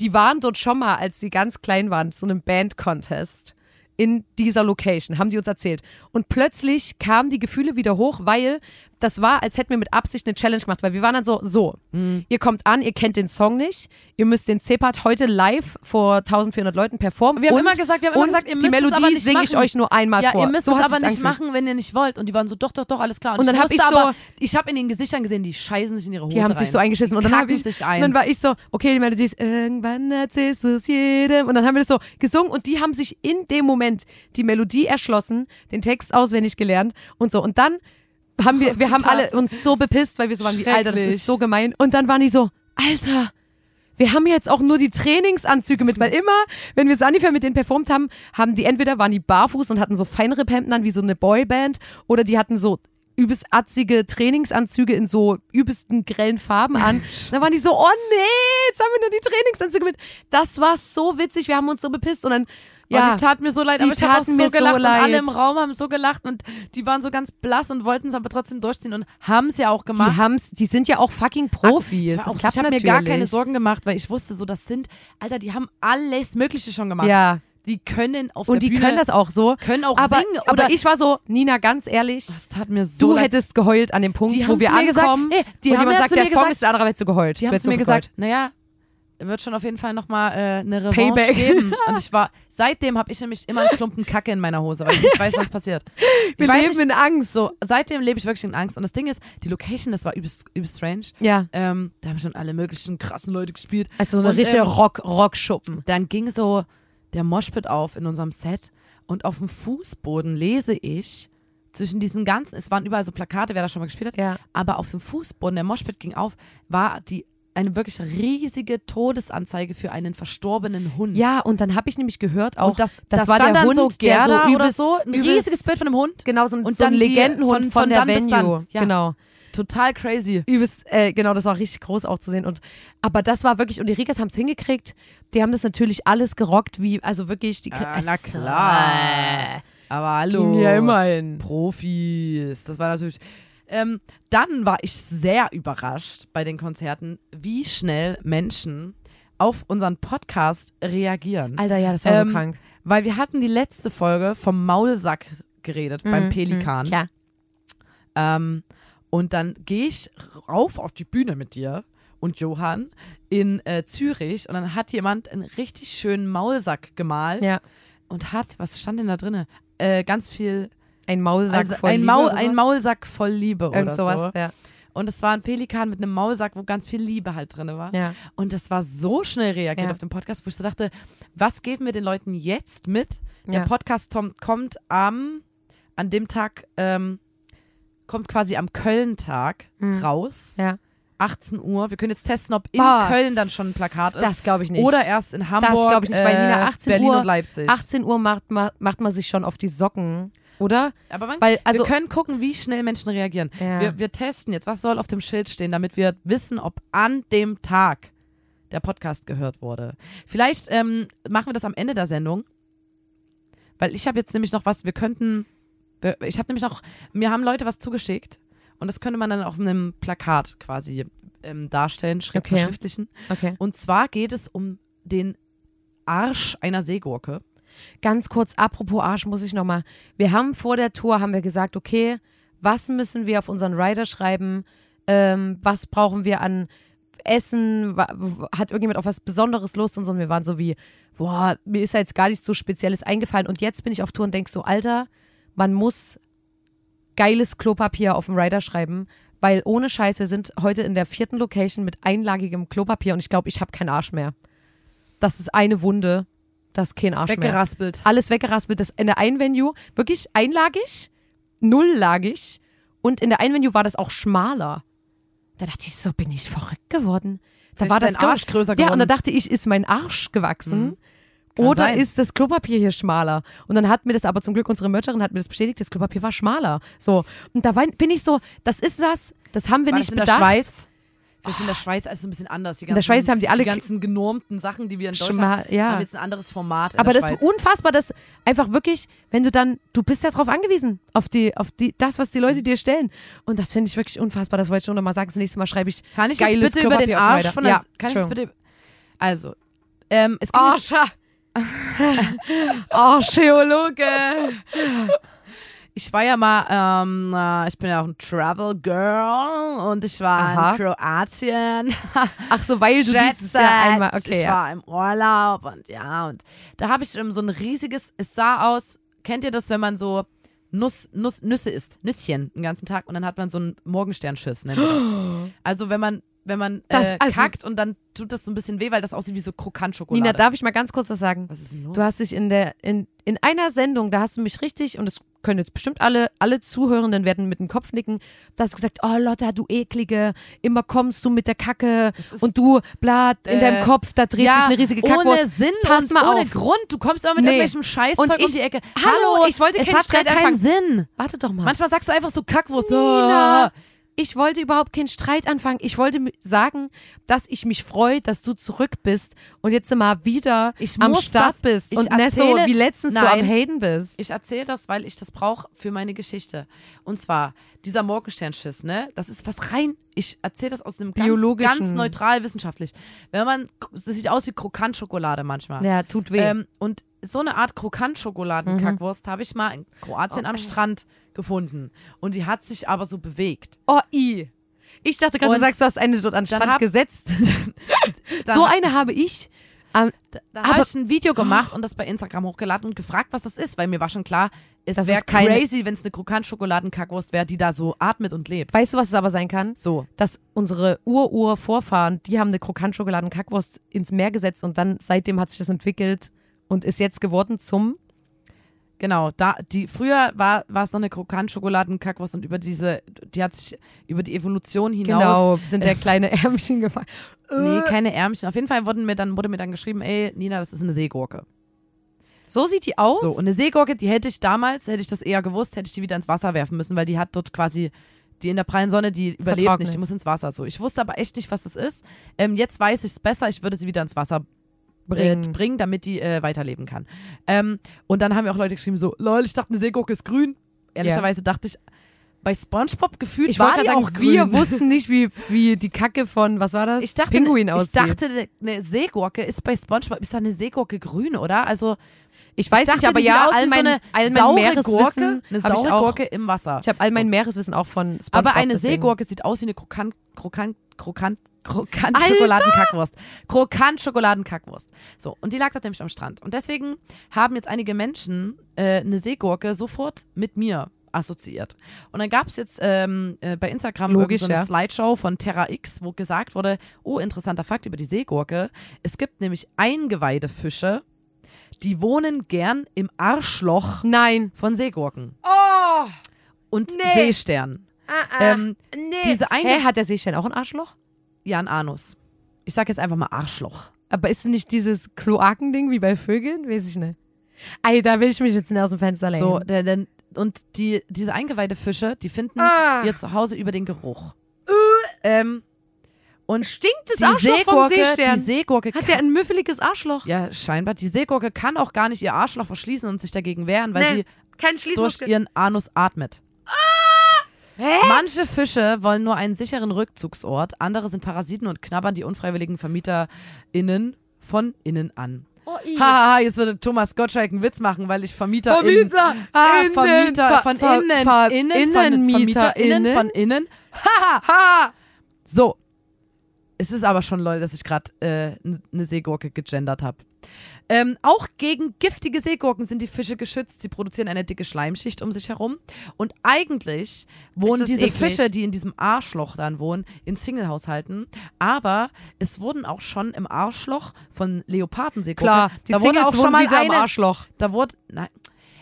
Speaker 1: die waren dort schon mal, als sie ganz klein waren, zu einem Band-Contest in dieser Location, haben die uns erzählt. Und plötzlich kamen die Gefühle wieder hoch, weil das war, als hätten wir mit Absicht eine Challenge gemacht, weil wir waren dann so, so,
Speaker 2: Mhm.
Speaker 1: ihr kommt an, ihr kennt den Song nicht, ihr müsst den C-Part heute live vor 1400 Leuten performen.
Speaker 2: Wir haben
Speaker 1: und,
Speaker 2: immer gesagt, wir haben immer
Speaker 1: und
Speaker 2: gesagt, ihr
Speaker 1: die
Speaker 2: müsst es
Speaker 1: Melodie singe ich euch nur einmal
Speaker 2: Ja,
Speaker 1: vor.
Speaker 2: ihr müsst
Speaker 1: so
Speaker 2: es aber nicht machen, wenn ihr nicht wollt. Und die waren so, doch, doch, doch, alles klar.
Speaker 1: Und dann
Speaker 2: ich
Speaker 1: hab
Speaker 2: wusste
Speaker 1: ich so-
Speaker 2: aber, ich habe in den Gesichtern gesehen, die scheißen sich in ihre Hose
Speaker 1: Die haben
Speaker 2: rein.
Speaker 1: sich so eingeschissen und dann habe ich,
Speaker 2: ein.
Speaker 1: dann war ich so, okay, die Melodie ist irgendwann erzählst du es jedem und dann haben wir das so gesungen und die haben sich in dem Moment die Melodie erschlossen, den Text auswendig gelernt und so und dann haben wir, wir haben alle uns so bepisst, weil wir so waren wie, Alter, das ist so gemein und dann waren die so, Alter, wir haben jetzt auch nur die Trainingsanzüge mit, weil immer, wenn wir Sunnyfair mit denen performt haben, haben die entweder waren die barfuß und hatten so feinere Hemden an wie so eine Boyband oder die hatten so übelst atzige Trainingsanzüge in so übelsten grellen Farben an. [LAUGHS] dann waren die so, oh nee, jetzt haben wir nur die Trainingsanzüge mit. Das war so witzig, wir haben uns so bepisst und dann,
Speaker 2: Ja. die tat mir so leid,
Speaker 1: Die
Speaker 2: aber ich habe auch so
Speaker 1: mir so
Speaker 2: gelacht und alle im Raum haben so gelacht und die waren so ganz blass und wollten es aber trotzdem durchziehen und haben es ja auch
Speaker 1: die
Speaker 2: gemacht.
Speaker 1: haben's, die sind ja auch fucking Profis.
Speaker 2: Ich,
Speaker 1: das
Speaker 2: war auch- ich habe mir gar keine Sorgen gemacht, weil ich wusste so, das sind, Alter, die haben alles Mögliche schon gemacht.
Speaker 1: Ja,
Speaker 2: Die können auf
Speaker 1: und
Speaker 2: der
Speaker 1: die
Speaker 2: Bühne,
Speaker 1: können das auch so.
Speaker 2: können auch
Speaker 1: Aber,
Speaker 2: singen oder
Speaker 1: aber ich war so, Nina, ganz ehrlich,
Speaker 2: das tat mir so
Speaker 1: du
Speaker 2: leid.
Speaker 1: hättest geheult an dem Punkt,
Speaker 2: Die
Speaker 1: wo wir
Speaker 2: mir gesagt,
Speaker 1: ankommen
Speaker 2: ey, die
Speaker 1: und
Speaker 2: haben
Speaker 1: jemand sagt, der Song
Speaker 2: gesagt-
Speaker 1: ist, der andere hätte so geheult.
Speaker 2: Die
Speaker 1: Du
Speaker 2: haben
Speaker 1: hättest
Speaker 2: zu
Speaker 1: so
Speaker 2: mir
Speaker 1: geheult.
Speaker 2: gesagt, naja, wird schon auf jeden Fall nochmal äh, eine Revanche
Speaker 1: Payback.
Speaker 2: geben. [LAUGHS] Und ich war, seitdem habe ich nämlich immer einen Klumpen Kacke in meiner Hose, weil ich nicht weiß, was passiert. [LAUGHS] Ich
Speaker 1: Wir leben
Speaker 2: nicht,
Speaker 1: in Angst.
Speaker 2: so, seitdem lebe ich wirklich in Angst. Und das Ding ist, die Location, das war übelst, übelst strange.
Speaker 1: Ja.
Speaker 2: Ähm, da haben schon alle möglichen krassen Leute gespielt.
Speaker 1: Also so eine
Speaker 2: Und,
Speaker 1: richtige
Speaker 2: ähm,
Speaker 1: Rock, Rockschuppen.
Speaker 2: Dann ging so der Moshpit auf in unserem Set und auf dem Fußboden lese ich zwischen diesen ganzen, es waren überall so Plakate, wer da schon mal gespielt hat,
Speaker 1: Ja.
Speaker 2: aber auf dem Fußboden, der Moshpit ging auf, war die eine wirklich riesige Todesanzeige für einen verstorbenen Hund.
Speaker 1: Ja, und dann habe ich nämlich gehört auch,
Speaker 2: und das,
Speaker 1: das
Speaker 2: da
Speaker 1: war der Hund,
Speaker 2: so
Speaker 1: der so
Speaker 2: Gerda oder
Speaker 1: übelst-
Speaker 2: so, ein
Speaker 1: übelst-
Speaker 2: riesiges Bild von einem Hund.
Speaker 1: genau so ein,
Speaker 2: Und
Speaker 1: so ein Legendenhund
Speaker 2: von-
Speaker 1: von,
Speaker 2: von
Speaker 1: der. Venue.
Speaker 2: Ja.
Speaker 1: Genau.
Speaker 2: Total crazy.
Speaker 1: Übelst, äh, genau, das war richtig groß auch zu sehen. Und aber das war wirklich, und die Rikas haben es hingekriegt. Die haben das natürlich alles gerockt, wie, also wirklich, die
Speaker 2: Ah, na klar. Aber hallo.
Speaker 1: Ja immerhin.
Speaker 2: Profis. Das war natürlich. Ähm, dann war ich sehr überrascht bei den Konzerten, wie schnell Menschen auf unseren Podcast reagieren.
Speaker 1: Alter, ja, das war
Speaker 2: Ähm,
Speaker 1: so krank.
Speaker 2: Weil wir hatten die letzte Folge vom Maulsack geredet, beim
Speaker 1: Mhm,
Speaker 2: Pelikan.
Speaker 1: mhm, Klar.
Speaker 2: Ähm, und dann gehe ich rauf auf die Bühne mit dir und Johann in äh, Zürich und dann hat jemand einen richtig schönen Maulsack gemalt
Speaker 1: Ja.
Speaker 2: und hat, was stand denn da drinne? Äh, ganz viel,
Speaker 1: Ein Maulsack
Speaker 2: also
Speaker 1: voll
Speaker 2: ein,
Speaker 1: Liebe
Speaker 2: Maul, ein? Maulsack voll Liebe
Speaker 1: Irgend
Speaker 2: oder
Speaker 1: sowas,
Speaker 2: so.
Speaker 1: ja.
Speaker 2: Und es war ein Pelikan mit einem Maulsack, wo ganz viel Liebe halt drinne war.
Speaker 1: ja.
Speaker 2: Und das war so schnell reagiert
Speaker 1: Ja.
Speaker 2: auf dem Podcast, wo ich so dachte, was geben wir den Leuten jetzt mit? Der
Speaker 1: Ja.
Speaker 2: Podcast Tom, kommt am, an dem Tag, ähm, kommt quasi am Köln-Tag
Speaker 1: Hm.
Speaker 2: raus.
Speaker 1: Ja.
Speaker 2: 18 Uhr. Wir können jetzt testen, ob in
Speaker 1: Boah.
Speaker 2: Köln dann schon ein Plakat ist.
Speaker 1: Das glaube ich nicht.
Speaker 2: Oder erst in Hamburg,
Speaker 1: glaub ich nicht, weil Nina,
Speaker 2: äh,
Speaker 1: 18
Speaker 2: Berlin
Speaker 1: Uhr-
Speaker 2: und Leipzig.
Speaker 1: 18 Uhr macht, ma- macht man sich schon auf die Socken, oder?
Speaker 2: Aber man,
Speaker 1: Weil, also,
Speaker 2: wir können gucken, wie schnell Menschen reagieren.
Speaker 1: Ja.
Speaker 2: Wir, wir testen jetzt, was soll auf dem Schild stehen, damit wir wissen, ob an dem Tag der Podcast gehört wurde. Vielleicht ähm, machen wir das am Ende der Sendung, weil ich habe jetzt nämlich noch was, wir könnten, ich habe nämlich noch, mir haben Leute was zugeschickt und das könnte man dann auf einem Plakat quasi ähm, darstellen, schrift,
Speaker 1: Okay.
Speaker 2: verschriftlichen.
Speaker 1: okay.
Speaker 2: Und zwar geht es um den Arsch einer Seegurke.
Speaker 1: Ganz kurz, apropos Arsch, muss ich nochmal. Wir haben vor der Tour, haben wir gesagt, okay, was müssen wir auf unseren Rider schreiben? Ähm, was brauchen wir an Essen? Hat irgendjemand auf was Besonderes Lust? Und so. Und wir waren so wie, boah, mir ist da jetzt gar nichts so Spezielles eingefallen. Und jetzt bin ich auf Tour und denk so, Alter, man muss geiles Klopapier auf dem Rider schreiben, weil ohne Scheiß, wir sind heute in der vierten Location mit einlagigem Klopapier und ich glaube, ich habe keinen Arsch mehr. Das ist eine Wunde, das ist kein Arsch mehr
Speaker 2: Weggeraspelt.
Speaker 1: alles weggeraspelt. Das in der einen Venue wirklich einlagig, nulllagig und in der einen Venue war das auch schmaler. Da dachte ich, so bin ich verrückt geworden. Da
Speaker 2: Vielleicht
Speaker 1: war das
Speaker 2: Arsch größer
Speaker 1: Ja, und da
Speaker 2: geworden.
Speaker 1: dachte ich, ist mein Arsch gewachsen?
Speaker 2: Mhm.
Speaker 1: Oder
Speaker 2: sein.
Speaker 1: ist das Klopapier hier schmaler? Und dann hat mir das aber zum Glück, unsere Mercherin hat mir das bestätigt, das Klopapier war schmaler. So. Und da bin ich so, das ist das, das haben wir
Speaker 2: War
Speaker 1: nicht
Speaker 2: das in
Speaker 1: bedacht.
Speaker 2: der Schweiz? Wir sind in der Schweiz also ein bisschen anders. Die ganzen,
Speaker 1: In der Schweiz haben die alle
Speaker 2: die ganzen genormten Sachen, die wir in Deutschland
Speaker 1: Schma ja.
Speaker 2: haben jetzt ein anderes Format.
Speaker 1: Aber das ist
Speaker 2: Schweiz.
Speaker 1: unfassbar, dass einfach wirklich, wenn du dann, du bist ja drauf angewiesen, auf die, auf die, das, was die Leute dir stellen. Und das finde ich wirklich unfassbar. Das wollte ich schon noch mal sagen. Das nächste Mal schreibe ich
Speaker 2: kann ich
Speaker 1: geiles
Speaker 2: jetzt bitte über den Arsch von der,
Speaker 1: Ja,
Speaker 2: kann ich
Speaker 1: Entschuldigung.
Speaker 2: bitte, also, ähm, es gibt
Speaker 1: Arsch. [LAUGHS] Archäologe. [LAUGHS]
Speaker 2: Ich war ja mal, ähm, äh, ich bin ja auch ein Travel Girl und ich war
Speaker 1: Aha.
Speaker 2: in Kroatien. [LAUGHS]
Speaker 1: Ach so, weil du dieses Jahr einmal, okay,
Speaker 2: ich
Speaker 1: ja.
Speaker 2: war im Urlaub und ja, und da habe ich so ein riesiges, es sah aus, kennt ihr das, wenn man so Nuss, Nuss, Nüsse isst, Nüsschen den ganzen Tag und dann hat man so einen Morgensternschiss, nennt man das. [GASPS] Also wenn man, wenn man
Speaker 1: Das-
Speaker 2: äh,
Speaker 1: also-
Speaker 2: kackt und dann tut das so ein bisschen weh, weil das aussieht wie so Krokantschokolade.
Speaker 1: Nina, darf ich mal ganz kurz was sagen?
Speaker 2: Was ist denn los?
Speaker 1: Du hast dich in der, in, in einer Sendung, da hast du mich richtig, und das können jetzt bestimmt alle, alle Zuhörenden werden mit dem Kopf nicken, da hast du gesagt, oh Lotta, du eklige, immer kommst du mit der Kacke und du, bla, in
Speaker 2: Äh,
Speaker 1: deinem Kopf, da dreht
Speaker 2: ja,
Speaker 1: sich eine riesige
Speaker 2: ohne
Speaker 1: Kackwurst.
Speaker 2: Sinn
Speaker 1: Pass mal
Speaker 2: ohne
Speaker 1: auf.
Speaker 2: Grund. Du kommst aber mit
Speaker 1: Nee.
Speaker 2: irgendwelchem Scheißzeug
Speaker 1: Und
Speaker 2: um
Speaker 1: ich-
Speaker 2: die Ecke.
Speaker 1: Hallo, ich wollte
Speaker 2: es
Speaker 1: keinen
Speaker 2: hat
Speaker 1: Streit
Speaker 2: keinen. Sinn.
Speaker 1: Warte doch mal.
Speaker 2: Manchmal sagst du einfach so Kackwurst.
Speaker 1: Nina,
Speaker 2: Ah.
Speaker 1: Ich wollte überhaupt keinen Streit anfangen. Ich wollte sagen, dass ich mich freue, dass du zurück bist und jetzt mal wieder
Speaker 2: Ich
Speaker 1: am Start
Speaker 2: das-
Speaker 1: bist
Speaker 2: ich
Speaker 1: und nicht so wie letztens so am
Speaker 2: Nein.
Speaker 1: Haten bist.
Speaker 2: Ich erzähle das, weil ich das brauche für meine Geschichte. Und zwar dieser Morgensternschiss, ne? Das ist was rein. Ich erzähle das aus einem ganz, ganz neutral wissenschaftlich. Wenn man, das sieht aus wie Krokantschokolade manchmal.
Speaker 1: Ja, tut weh.
Speaker 2: Ähm, und so eine Art Krokantschokoladenkackwurst habe ich mal in Kroatien
Speaker 1: Oh,
Speaker 2: am Strand gefunden. Und die hat sich aber so bewegt.
Speaker 1: oh, i. Ich dachte gerade, du sagst, du hast eine dort an den Strand
Speaker 2: hab-
Speaker 1: gesetzt.
Speaker 2: Dann [LAUGHS]
Speaker 1: so eine habe ich. Ähm,
Speaker 2: Da
Speaker 1: Aber-
Speaker 2: habe ich ein Video gemacht und das bei Instagram hochgeladen und gefragt, was das ist, weil mir war schon klar, es
Speaker 1: Das
Speaker 2: wäre crazy, wenn es eine Krokant-Schokoladenkackwurst wäre, die da so atmet und lebt.
Speaker 1: weißt du, was es aber sein kann?
Speaker 2: So.
Speaker 1: Dass unsere Ur-Ur-Vorfahren, die haben eine Krokant-Schokoladen-Kackwurst ins Meer gesetzt und dann seitdem hat sich das entwickelt und ist jetzt geworden zum
Speaker 2: Genau, da die früher war war es noch eine Krokant-Schokoladenkackwurst und über diese, die hat sich über die Evolution hinaus
Speaker 1: Genau, sind der kleine Ärmchen [LAUGHS] gefallen.
Speaker 2: Nee, keine Ärmchen. Auf jeden Fall wurden mir dann, wurde mir dann geschrieben, ey, Nina, das ist eine Seegurke.
Speaker 1: So sieht die aus?
Speaker 2: So, und eine Seegurke, die hätte ich damals, hätte ich das eher gewusst, hätte ich die wieder ins Wasser werfen müssen, weil die hat dort quasi, die in der prallen Sonne, die überlebt nicht, die muss ins Wasser. So, ich wusste aber echt nicht, was das ist. Ähm, jetzt weiß ich es besser, ich würde sie wieder ins Wasser bringen,
Speaker 1: Bringen.
Speaker 2: äh, bringen damit die äh, weiterleben kann. Ähm, und dann haben mir auch Leute geschrieben, so, lol, ich dachte, eine Seegurke ist grün. Ehrlicherweise dachte ich, bei Spongebob gefühlt
Speaker 1: ich
Speaker 2: war die
Speaker 1: gerade
Speaker 2: auch
Speaker 1: sagen,
Speaker 2: grün.
Speaker 1: wir wussten nicht, wie, wie die Kacke von, was war das?
Speaker 2: Ich dachte,
Speaker 1: Pinguin
Speaker 2: ich
Speaker 1: aussieht.
Speaker 2: dachte, eine Seegurke ist bei SpongeBob, ist da eine Seegurke grün, oder? Also,
Speaker 1: ich weiß
Speaker 2: ich dachte,
Speaker 1: nicht, aber ja, all mein,
Speaker 2: so eine
Speaker 1: all mein
Speaker 2: saure
Speaker 1: Meereswissen
Speaker 2: Gurke, eine
Speaker 1: ich
Speaker 2: saure
Speaker 1: auch.
Speaker 2: Gurke im Wasser.
Speaker 1: Ich habe all mein
Speaker 2: So.
Speaker 1: Meereswissen auch von SpongeBob.
Speaker 2: Aber eine
Speaker 1: deswegen.
Speaker 2: Seegurke sieht aus wie eine krokant, krokant, krokant, krokant [LAUGHS] Schokoladenkackwurst. Krokant Schokoladenkackwurst. So, und die lag dort nämlich am Strand. Und deswegen haben jetzt einige Menschen äh, eine Seegurke sofort mit mir assoziiert. Und dann gab es jetzt ähm, äh, bei Instagram
Speaker 1: Logisch,
Speaker 2: so eine
Speaker 1: ja.
Speaker 2: Slideshow von Terra X, wo gesagt wurde, oh, interessanter Fakt über die Seegurke. Es gibt nämlich Eingeweidefische, die wohnen gern im Arschloch
Speaker 1: Nein.
Speaker 2: von Seegurken
Speaker 1: Oh,
Speaker 2: und
Speaker 1: Nee.
Speaker 2: Seesternen. Ähm,
Speaker 1: nee.
Speaker 2: diese eine-
Speaker 1: Hä, hat der Seestern auch ein Arschloch?
Speaker 2: Ja, ein Anus. Ich sag jetzt einfach mal Arschloch.
Speaker 1: Aber ist es nicht dieses Kloakending wie bei Vögeln? Weiß ich nicht. Ey, da will ich mich jetzt nicht aus dem Fenster lehnen.
Speaker 2: So, der, der, und die, diese Eingeweidefische, die finden
Speaker 1: Ah.
Speaker 2: ihr Zuhause über den Geruch. Ähm, und
Speaker 1: Stinkt das Arschloch vom
Speaker 2: Seegurke,
Speaker 1: Seestern?
Speaker 2: die Seegurke
Speaker 1: Hat der ein müffeliges Arschloch?
Speaker 2: ja, scheinbar. Die Seegurke kann auch gar nicht ihr Arschloch verschließen und sich dagegen wehren, weil
Speaker 1: Nee,
Speaker 2: sie durch ihren Anus atmet.
Speaker 1: Ah! Hä?
Speaker 2: Manche Fische wollen nur einen sicheren Rückzugsort, andere sind Parasiten und knabbern die unfreiwilligen VermieterInnen von innen an.
Speaker 1: Oh.
Speaker 2: Haha, jetzt würde Thomas Gottschalk einen Witz machen, weil ich Vermieter
Speaker 1: Vermieter,
Speaker 2: ah,
Speaker 1: innen,
Speaker 2: Vermieter
Speaker 1: ver-
Speaker 2: von
Speaker 1: ver-
Speaker 2: innen,
Speaker 1: ver-
Speaker 2: innen, von
Speaker 1: Innenmieter,
Speaker 2: VermieterInnen
Speaker 1: innen.
Speaker 2: von innen. Haha.
Speaker 1: Ha!
Speaker 2: So. Es ist aber schon lol, dass ich gerade äh, eine Seegurke gegendert habe. Ähm, auch gegen giftige Seegurken sind die Fische geschützt. Sie produzieren eine dicke Schleimschicht um sich herum. Und eigentlich wohnen diese
Speaker 1: eklig.
Speaker 2: Fische, die in diesem Arschloch dann wohnen, in Singlehaushalten. Aber es wurden auch schon im Arschloch von Leopardenseegurken.
Speaker 1: Klar, die
Speaker 2: da wurde
Speaker 1: Singles
Speaker 2: auch schon mal
Speaker 1: wieder
Speaker 2: eine,
Speaker 1: Arschloch.
Speaker 2: da wurde, nein.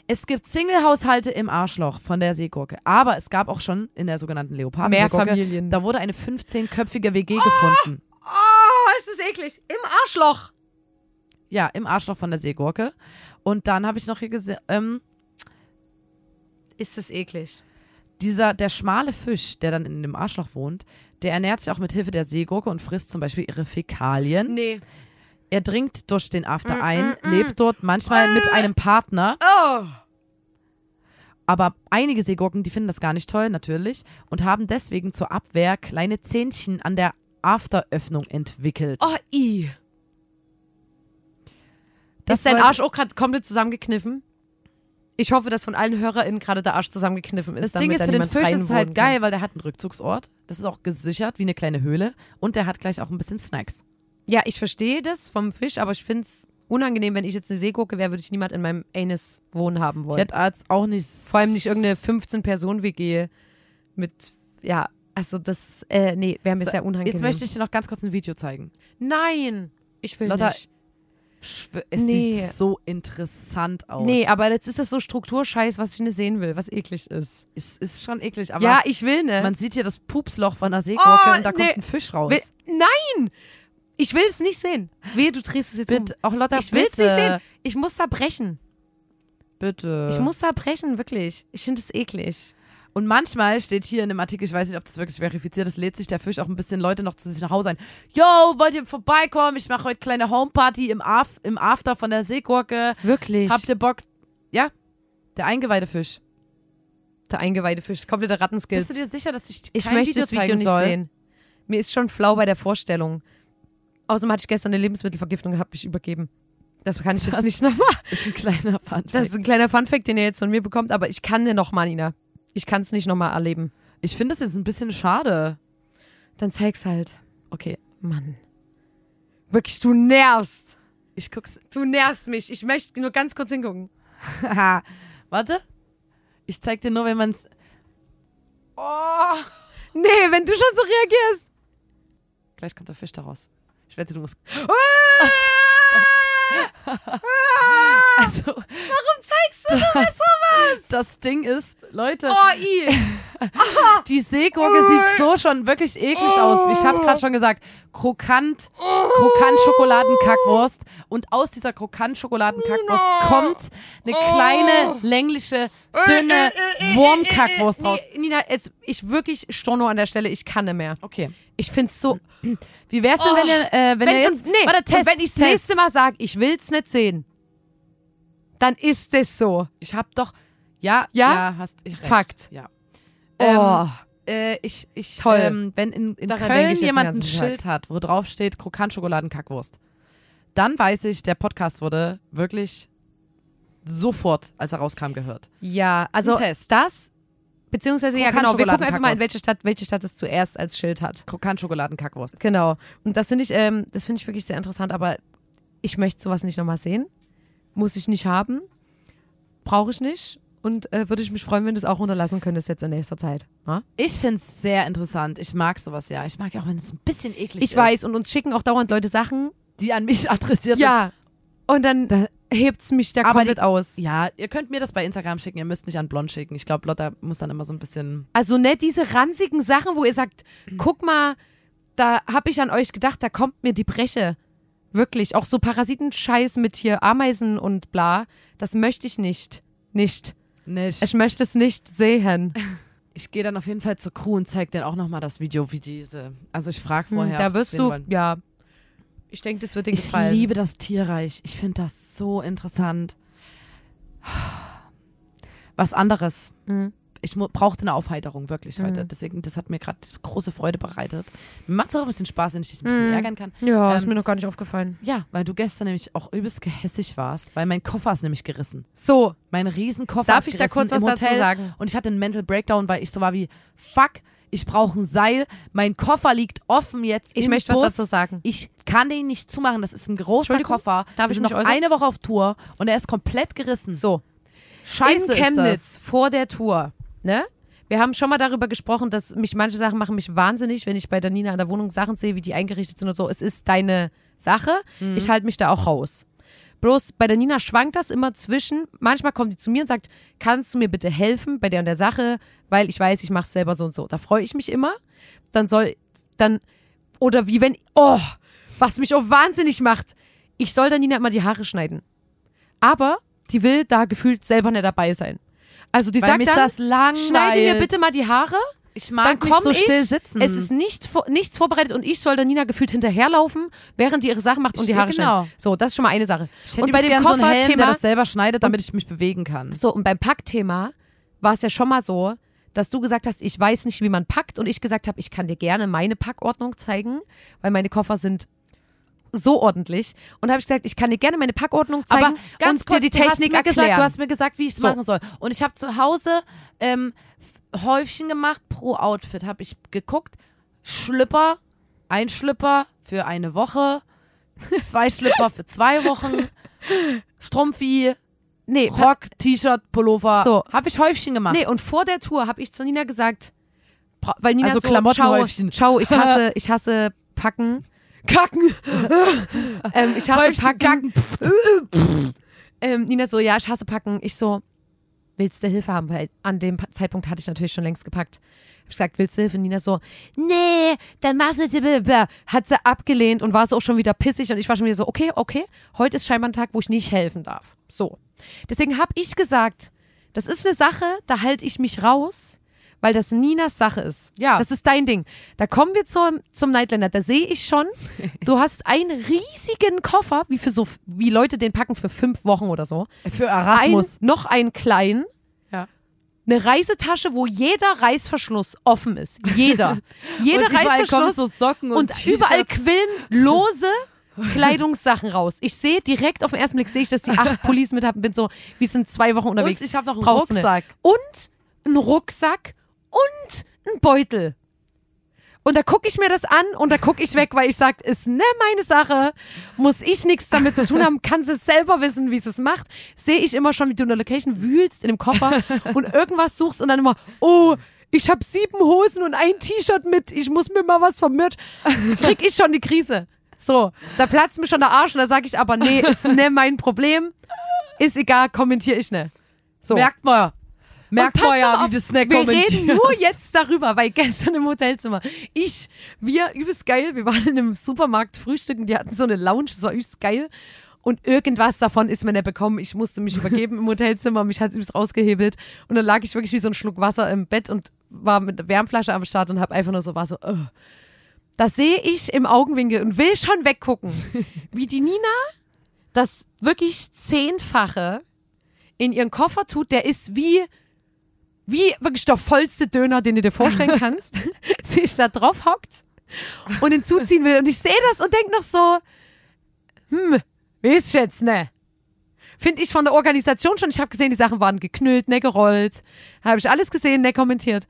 Speaker 2: Es gibt Single-Haushalte im Arschloch von der Seegurke. Aber es gab auch schon in der sogenannten Leoparden
Speaker 1: Mehr Familien.
Speaker 2: Da wurde eine 15-köpfige WG gefunden.
Speaker 1: Oh, ist das eklig. Im Arschloch.
Speaker 2: Ja, im Arschloch von der Seegurke. Und dann habe ich noch hier gesehen, ähm,
Speaker 1: Ist das eklig.
Speaker 2: dieser, der schmale Fisch, der dann in dem Arschloch wohnt, der ernährt sich auch mit Hilfe der Seegurke und frisst zum Beispiel ihre Fäkalien.
Speaker 1: Nee.
Speaker 2: Er dringt durch den After
Speaker 1: Mm,
Speaker 2: ein,
Speaker 1: mm, mm.
Speaker 2: lebt dort manchmal mit einem Partner.
Speaker 1: Oh.
Speaker 2: Aber einige Seegurken, die finden das gar nicht toll, natürlich, und haben deswegen zur Abwehr kleine Zähnchen an der Afteröffnung entwickelt.
Speaker 1: Oh, i. Ist dein Arsch auch gerade komplett zusammengekniffen? Ich hoffe, dass von allen HörerInnen gerade der Arsch zusammengekniffen ist.
Speaker 2: Das Ding ist, für den Fisch ist es halt
Speaker 1: kann.
Speaker 2: geil, weil der hat einen Rückzugsort. Das ist auch gesichert, wie eine kleine Höhle. Und der hat gleich auch ein bisschen Snacks.
Speaker 1: Ja, ich verstehe das vom Fisch, aber ich finde es unangenehm, wenn ich jetzt eine Seegurke wäre, würde ich niemand in meinem Anus wohnen haben
Speaker 2: Ich
Speaker 1: wollen.
Speaker 2: hätte jetzt auch nicht.
Speaker 1: Vor allem nicht irgendeine 15-Personen-WG mit, ja, also das, äh, nee, wäre mir
Speaker 2: So,
Speaker 1: sehr unangenehm.
Speaker 2: Jetzt möchte ich dir noch ganz kurz ein Video zeigen.
Speaker 1: Nein, ich will
Speaker 2: Lotta,
Speaker 1: nicht.
Speaker 2: Es
Speaker 1: Nee.
Speaker 2: sieht so interessant aus.
Speaker 1: Nee, aber jetzt ist das so Strukturscheiß, was ich nicht sehen will, was eklig ist.
Speaker 2: Es ist schon eklig. Aber
Speaker 1: ja, ich will ne.
Speaker 2: man sieht hier das Pupsloch von einer Seegurke
Speaker 1: Oh,
Speaker 2: und da
Speaker 1: nee.
Speaker 2: kommt ein Fisch raus.
Speaker 1: Will, nein! Ich will es nicht sehen. Wehe, du drehst es jetzt
Speaker 2: Bitte, auch Lotta,
Speaker 1: um. Ich will es nicht sehen. Ich muss da brechen.
Speaker 2: Bitte.
Speaker 1: Ich muss da brechen, wirklich. Ich finde es eklig.
Speaker 2: Und manchmal steht hier in dem Artikel, ich weiß nicht, ob das wirklich verifiziert ist, lädt sich der Fisch auch ein bisschen Leute noch zu sich nach Hause ein. Yo, wollt ihr vorbeikommen? Ich mache heute kleine Homeparty im, Af im After von der Seegurke.
Speaker 1: Wirklich.
Speaker 2: Habt ihr Bock? Ja, der Eingeweide-Fisch.
Speaker 1: der eingeweihte Fisch, komplette Rattenskills.
Speaker 2: Bist du dir sicher, dass ich
Speaker 1: ich
Speaker 2: kein
Speaker 1: möchte
Speaker 2: Video
Speaker 1: das Video nicht
Speaker 2: soll?
Speaker 1: sehen. Mir ist schon flau bei der Vorstellung. Außerdem hatte ich gestern eine Lebensmittelvergiftung und habe mich übergeben. Das kann ich jetzt
Speaker 2: Das-
Speaker 1: nicht nochmal. [LAUGHS]
Speaker 2: Ist ein kleiner Fun.
Speaker 1: Das ist ein kleiner Funfact, den ihr jetzt von mir bekommt, aber ich kann den nochmal, Nina. Ich kann es nicht nochmal erleben.
Speaker 2: Ich finde das jetzt ein bisschen schade.
Speaker 1: Dann zeig's halt.
Speaker 2: Okay,
Speaker 1: Mann. Wirklich, du nervst.
Speaker 2: ich guck's.
Speaker 1: Du nervst mich. Ich möchte nur ganz kurz hingucken.
Speaker 2: Haha. [LAUGHS] Warte. Ich zeig dir nur, wenn man's.
Speaker 1: Oh. Nee, wenn du schon so reagierst.
Speaker 2: Gleich kommt der Fisch daraus. Ich wette, du musst.
Speaker 1: Ah! [LAUGHS]
Speaker 2: Also,
Speaker 1: Warum zeigst du das? [LAUGHS]
Speaker 2: das Ding ist, Leute,
Speaker 1: Oh, i. [LAUGHS]
Speaker 2: die Seegurke sieht so schon wirklich eklig aus. Ich habe gerade schon gesagt, krokant, krokant Schokoladenkackwurst und aus dieser krokant Schokoladenkackwurst kommt eine kleine, längliche, dünne Wurmkackwurst raus.
Speaker 1: Nina, jetzt, ich wirklich Storno an der Stelle, ich kann nicht mehr.
Speaker 2: Okay.
Speaker 1: Ich find's so.
Speaker 2: Wie wär's denn, wenn ihr, äh, wenn,
Speaker 1: wenn,
Speaker 2: ihr jetzt,
Speaker 1: nee,
Speaker 2: warte, Test,
Speaker 1: wenn ich das nächste Mal sage, ich will's nicht sehen, dann ist es so.
Speaker 2: Ich hab doch, ja,
Speaker 1: Ja?
Speaker 2: ja, hast recht.
Speaker 1: Fakt.
Speaker 2: Ja.
Speaker 1: Oh.
Speaker 2: Äh, ich, ich,
Speaker 1: Toll.
Speaker 2: Ähm, wenn in, in
Speaker 1: Daran
Speaker 2: Köln jemand ein. Schild hat, wo drauf steht Krokant-Schokoladen-Kackwurst, dann weiß ich, der Podcast wurde wirklich sofort, als er rauskam, gehört.
Speaker 1: Ja, also das, beziehungsweise, ja
Speaker 2: Krokant
Speaker 1: genau, wir gucken einfach mal, in welche Stadt, welche Stadt es zuerst als Schild hat.
Speaker 2: Krokant-Schokoladen-Kackwurst.
Speaker 1: Genau. Und das finde ich, ähm, das finde ich wirklich sehr interessant, aber ich möchte sowas nicht nochmal sehen. Muss ich nicht haben. Brauche ich nicht. Und äh, würde ich mich freuen, wenn du es auch unterlassen könntest jetzt in nächster Zeit. Ja?
Speaker 2: Ich find's sehr interessant. Ich mag sowas ja. Ich mag ja auch, wenn es ein bisschen eklig ist.
Speaker 1: Ich weiß, und uns schicken auch dauernd Leute Sachen.
Speaker 2: Die an mich [LAUGHS] adressiert sind.
Speaker 1: Ja. Und dann hebt's mich da
Speaker 2: Aber
Speaker 1: komplett aus.
Speaker 2: Ja, ihr könnt mir das bei Instagram schicken. Ihr müsst nicht an Blond schicken. Ich glaube, Lotta muss dann immer so ein bisschen.
Speaker 1: Also nicht diese ranzigen Sachen, wo ihr sagt, guck mal, da habe ich an euch gedacht, da kommt mir die Breche. Wirklich. Auch so Parasitenscheiß mit hier Ameisen und bla. Das möchte ich nicht. Nicht.
Speaker 2: Nicht.
Speaker 1: Ich möchte es nicht sehen. [LAUGHS]
Speaker 2: Ich gehe dann auf jeden Fall zur Crew und zeig denen auch nochmal das Video, wie diese. Also ich frage vorher.
Speaker 1: da
Speaker 2: ob sie
Speaker 1: wirst du,
Speaker 2: wollen.
Speaker 1: ja. Ich denke, das wird dir
Speaker 2: Ich
Speaker 1: gefallen.
Speaker 2: liebe das Tierreich. Ich finde das so interessant. Was anderes.
Speaker 1: Mhm.
Speaker 2: Ich brauchte eine Aufheiterung, wirklich heute.
Speaker 1: Mhm.
Speaker 2: Deswegen, das hat mir gerade große Freude bereitet. Mir macht es auch ein bisschen Spaß, wenn ich dich ein bisschen
Speaker 1: Mhm.
Speaker 2: ärgern kann.
Speaker 1: Ja, ist
Speaker 2: Ähm,
Speaker 1: mir noch gar nicht aufgefallen.
Speaker 2: Ja, weil du gestern nämlich auch übelst gehässig warst, weil mein Koffer ist nämlich gerissen.
Speaker 1: So,
Speaker 2: Mein Riesenkoffer
Speaker 1: darf
Speaker 2: ist
Speaker 1: ich da kurz was dazu sagen?
Speaker 2: Und ich hatte einen Mental Breakdown, weil ich so war wie, fuck, ich brauche ein Seil, mein Koffer liegt offen jetzt
Speaker 1: Ich möchte
Speaker 2: Bus.
Speaker 1: was dazu sagen.
Speaker 2: Ich kann den nicht zumachen, das ist ein großer Koffer.
Speaker 1: darf
Speaker 2: Wir
Speaker 1: ich
Speaker 2: sind noch
Speaker 1: äußern?
Speaker 2: eine Woche auf Tour und er ist komplett gerissen.
Speaker 1: So,
Speaker 2: Scheiße
Speaker 1: in Chemnitz
Speaker 2: ist
Speaker 1: vor der Tour, ne? Wir haben schon mal darüber gesprochen, dass mich manche Sachen machen mich wahnsinnig, wenn ich bei der Nina an der Wohnung Sachen sehe, wie die eingerichtet sind und so. Es ist deine Sache.
Speaker 2: Mhm.
Speaker 1: Ich halte mich da auch raus. Bloß bei der Nina schwankt das immer zwischen. Manchmal kommt die zu mir und sagt, kannst du mir bitte helfen bei der und der Sache, weil ich weiß, ich mache es selber so und so. Da freue ich mich immer. Dann soll, dann, oder wie wenn, oh, was mich auch wahnsinnig macht. Ich soll der Nina immer die Haare schneiden. Aber die will da gefühlt selber nicht dabei sein. Also die
Speaker 2: Weil
Speaker 1: sagt dann, schneide mir bitte mal die Haare,
Speaker 2: Ich mag
Speaker 1: dann komme
Speaker 2: so
Speaker 1: ich,
Speaker 2: still sitzen.
Speaker 1: es ist nicht, nichts vorbereitet und ich soll der Nina gefühlt hinterherlaufen, während die ihre Sachen macht und die
Speaker 2: Ja,
Speaker 1: Haare
Speaker 2: genau.
Speaker 1: schneidet. So, das ist schon mal eine Sache.
Speaker 2: ich hätte
Speaker 1: und bei dem
Speaker 2: gern so einen Helm, der
Speaker 1: Kofferthema,
Speaker 2: das selber schneidet, damit ich mich bewegen kann.
Speaker 1: so und beim Packthema war es ja schon mal so, dass du gesagt hast, ich weiß nicht, wie man packt und ich gesagt habe, ich kann dir gerne meine Packordnung zeigen, weil meine Koffer sind so ordentlich und habe ich gesagt, ich kann dir gerne meine Packordnung zeigen
Speaker 2: Aber ganz
Speaker 1: und
Speaker 2: kurz,
Speaker 1: dir die
Speaker 2: du
Speaker 1: Technik
Speaker 2: mir
Speaker 1: erklären.
Speaker 2: Gesagt, du hast mir gesagt, wie ich es
Speaker 1: So.
Speaker 2: machen soll. Und ich habe zu Hause ähm, Häufchen gemacht pro Outfit. Habe ich geguckt, Schlüpper, ein Schlüpper für eine Woche, zwei Schlüpper für zwei Wochen, Strumpfi,
Speaker 1: nee,
Speaker 2: Rock, T-Shirt, Pullover.
Speaker 1: So.
Speaker 2: Habe ich Häufchen gemacht.
Speaker 1: Nee, und vor der Tour habe ich zu Nina gesagt, weil Nina
Speaker 2: Also
Speaker 1: so,
Speaker 2: Klamottenhäufchen.
Speaker 1: Schau, schau, ich hasse, [LAUGHS] ich hasse Packen. Kacken. ähm, ich hasse Packen. Ähm, Nina so, ja, ich hasse Packen. Ich so, willst du Hilfe haben? Weil an dem Zeitpunkt hatte ich natürlich schon längst gepackt. Hab ich gesagt, willst du Hilfe? Nina so, nee, dann machst du. Hat sie abgelehnt und war so auch schon wieder pissig und ich war schon wieder so, okay, okay, heute ist scheinbar ein Tag, wo ich nicht helfen darf. So. Deswegen habe ich gesagt, das ist eine Sache, da halte ich mich raus, weil das Ninas Sache ist.
Speaker 2: Ja.
Speaker 1: Das ist dein Ding. Da kommen wir zum, zum Nightlander. Da sehe ich schon, [LAUGHS] du hast einen riesigen Koffer, wie für so, wie Leute den packen für fünf Wochen oder so.
Speaker 2: Für Erasmus.
Speaker 1: Ein, noch einen kleinen.
Speaker 2: Ja.
Speaker 1: Eine Reisetasche, wo jeder Reißverschluss offen ist. Jeder. [LAUGHS] Jeder
Speaker 2: und
Speaker 1: Reißverschluss.
Speaker 2: so Socken und,
Speaker 1: und überall quillen lose Kleidungssachen raus. Ich sehe direkt auf den ersten Blick, sehe ich, dass die acht [LAUGHS] Pullis mit haben, bin so, wir sind zwei Wochen unterwegs.
Speaker 2: Und ich habe noch einen
Speaker 1: Brauchst.
Speaker 2: Rucksack.
Speaker 1: Und einen Rucksack und einen Beutel. Und da gucke ich mir das an und da gucke ich weg, weil ich sage, ist ne meine Sache, muss ich nichts damit zu tun haben, kann sie selber wissen, wie sie es macht. Sehe ich immer schon, wie du in der Location wühlst in dem Koffer und irgendwas suchst und dann immer, oh, ich habe sieben Hosen und ein T-Shirt mit, ich muss mir mal was vom Merch. Krieg ich schon die Krise. So, da platzt mir schon der Arsch und da sage ich aber, nee, ist ne mein Problem, ist egal, kommentiere ich ne. So.
Speaker 2: Merkt mal. Merkt man ja, wie das Snack
Speaker 1: Wir reden nur jetzt darüber, weil gestern im Hotelzimmer, ich, wir, übelst geil, wir waren in einem Supermarkt frühstücken, die hatten so eine Lounge, das war übelst geil. Und irgendwas davon ist mir nicht bekommen. Ich musste mich übergeben im Hotelzimmer, mich hat's übelst rausgehebelt. Und dann lag ich wirklich wie so ein Schluck Wasser im Bett und war mit der Wärmflasche am Start und habe einfach nur so Wasser. So, uh. Das sehe ich im Augenwinkel und will schon weggucken, [LAUGHS] wie die Nina das wirklich zehnfache in ihren Koffer tut. Der ist wie wie wirklich der vollste Döner, den du dir vorstellen [LAUGHS] kannst, [LAUGHS] sich da drauf hockt und ihn zuziehen will. Und ich sehe das und denke noch so, hm, weiß jetzt ne. Finde ich von der Organisation schon. Ich habe gesehen, die Sachen waren geknüllt, ne gerollt. Habe ich alles gesehen, ne kommentiert.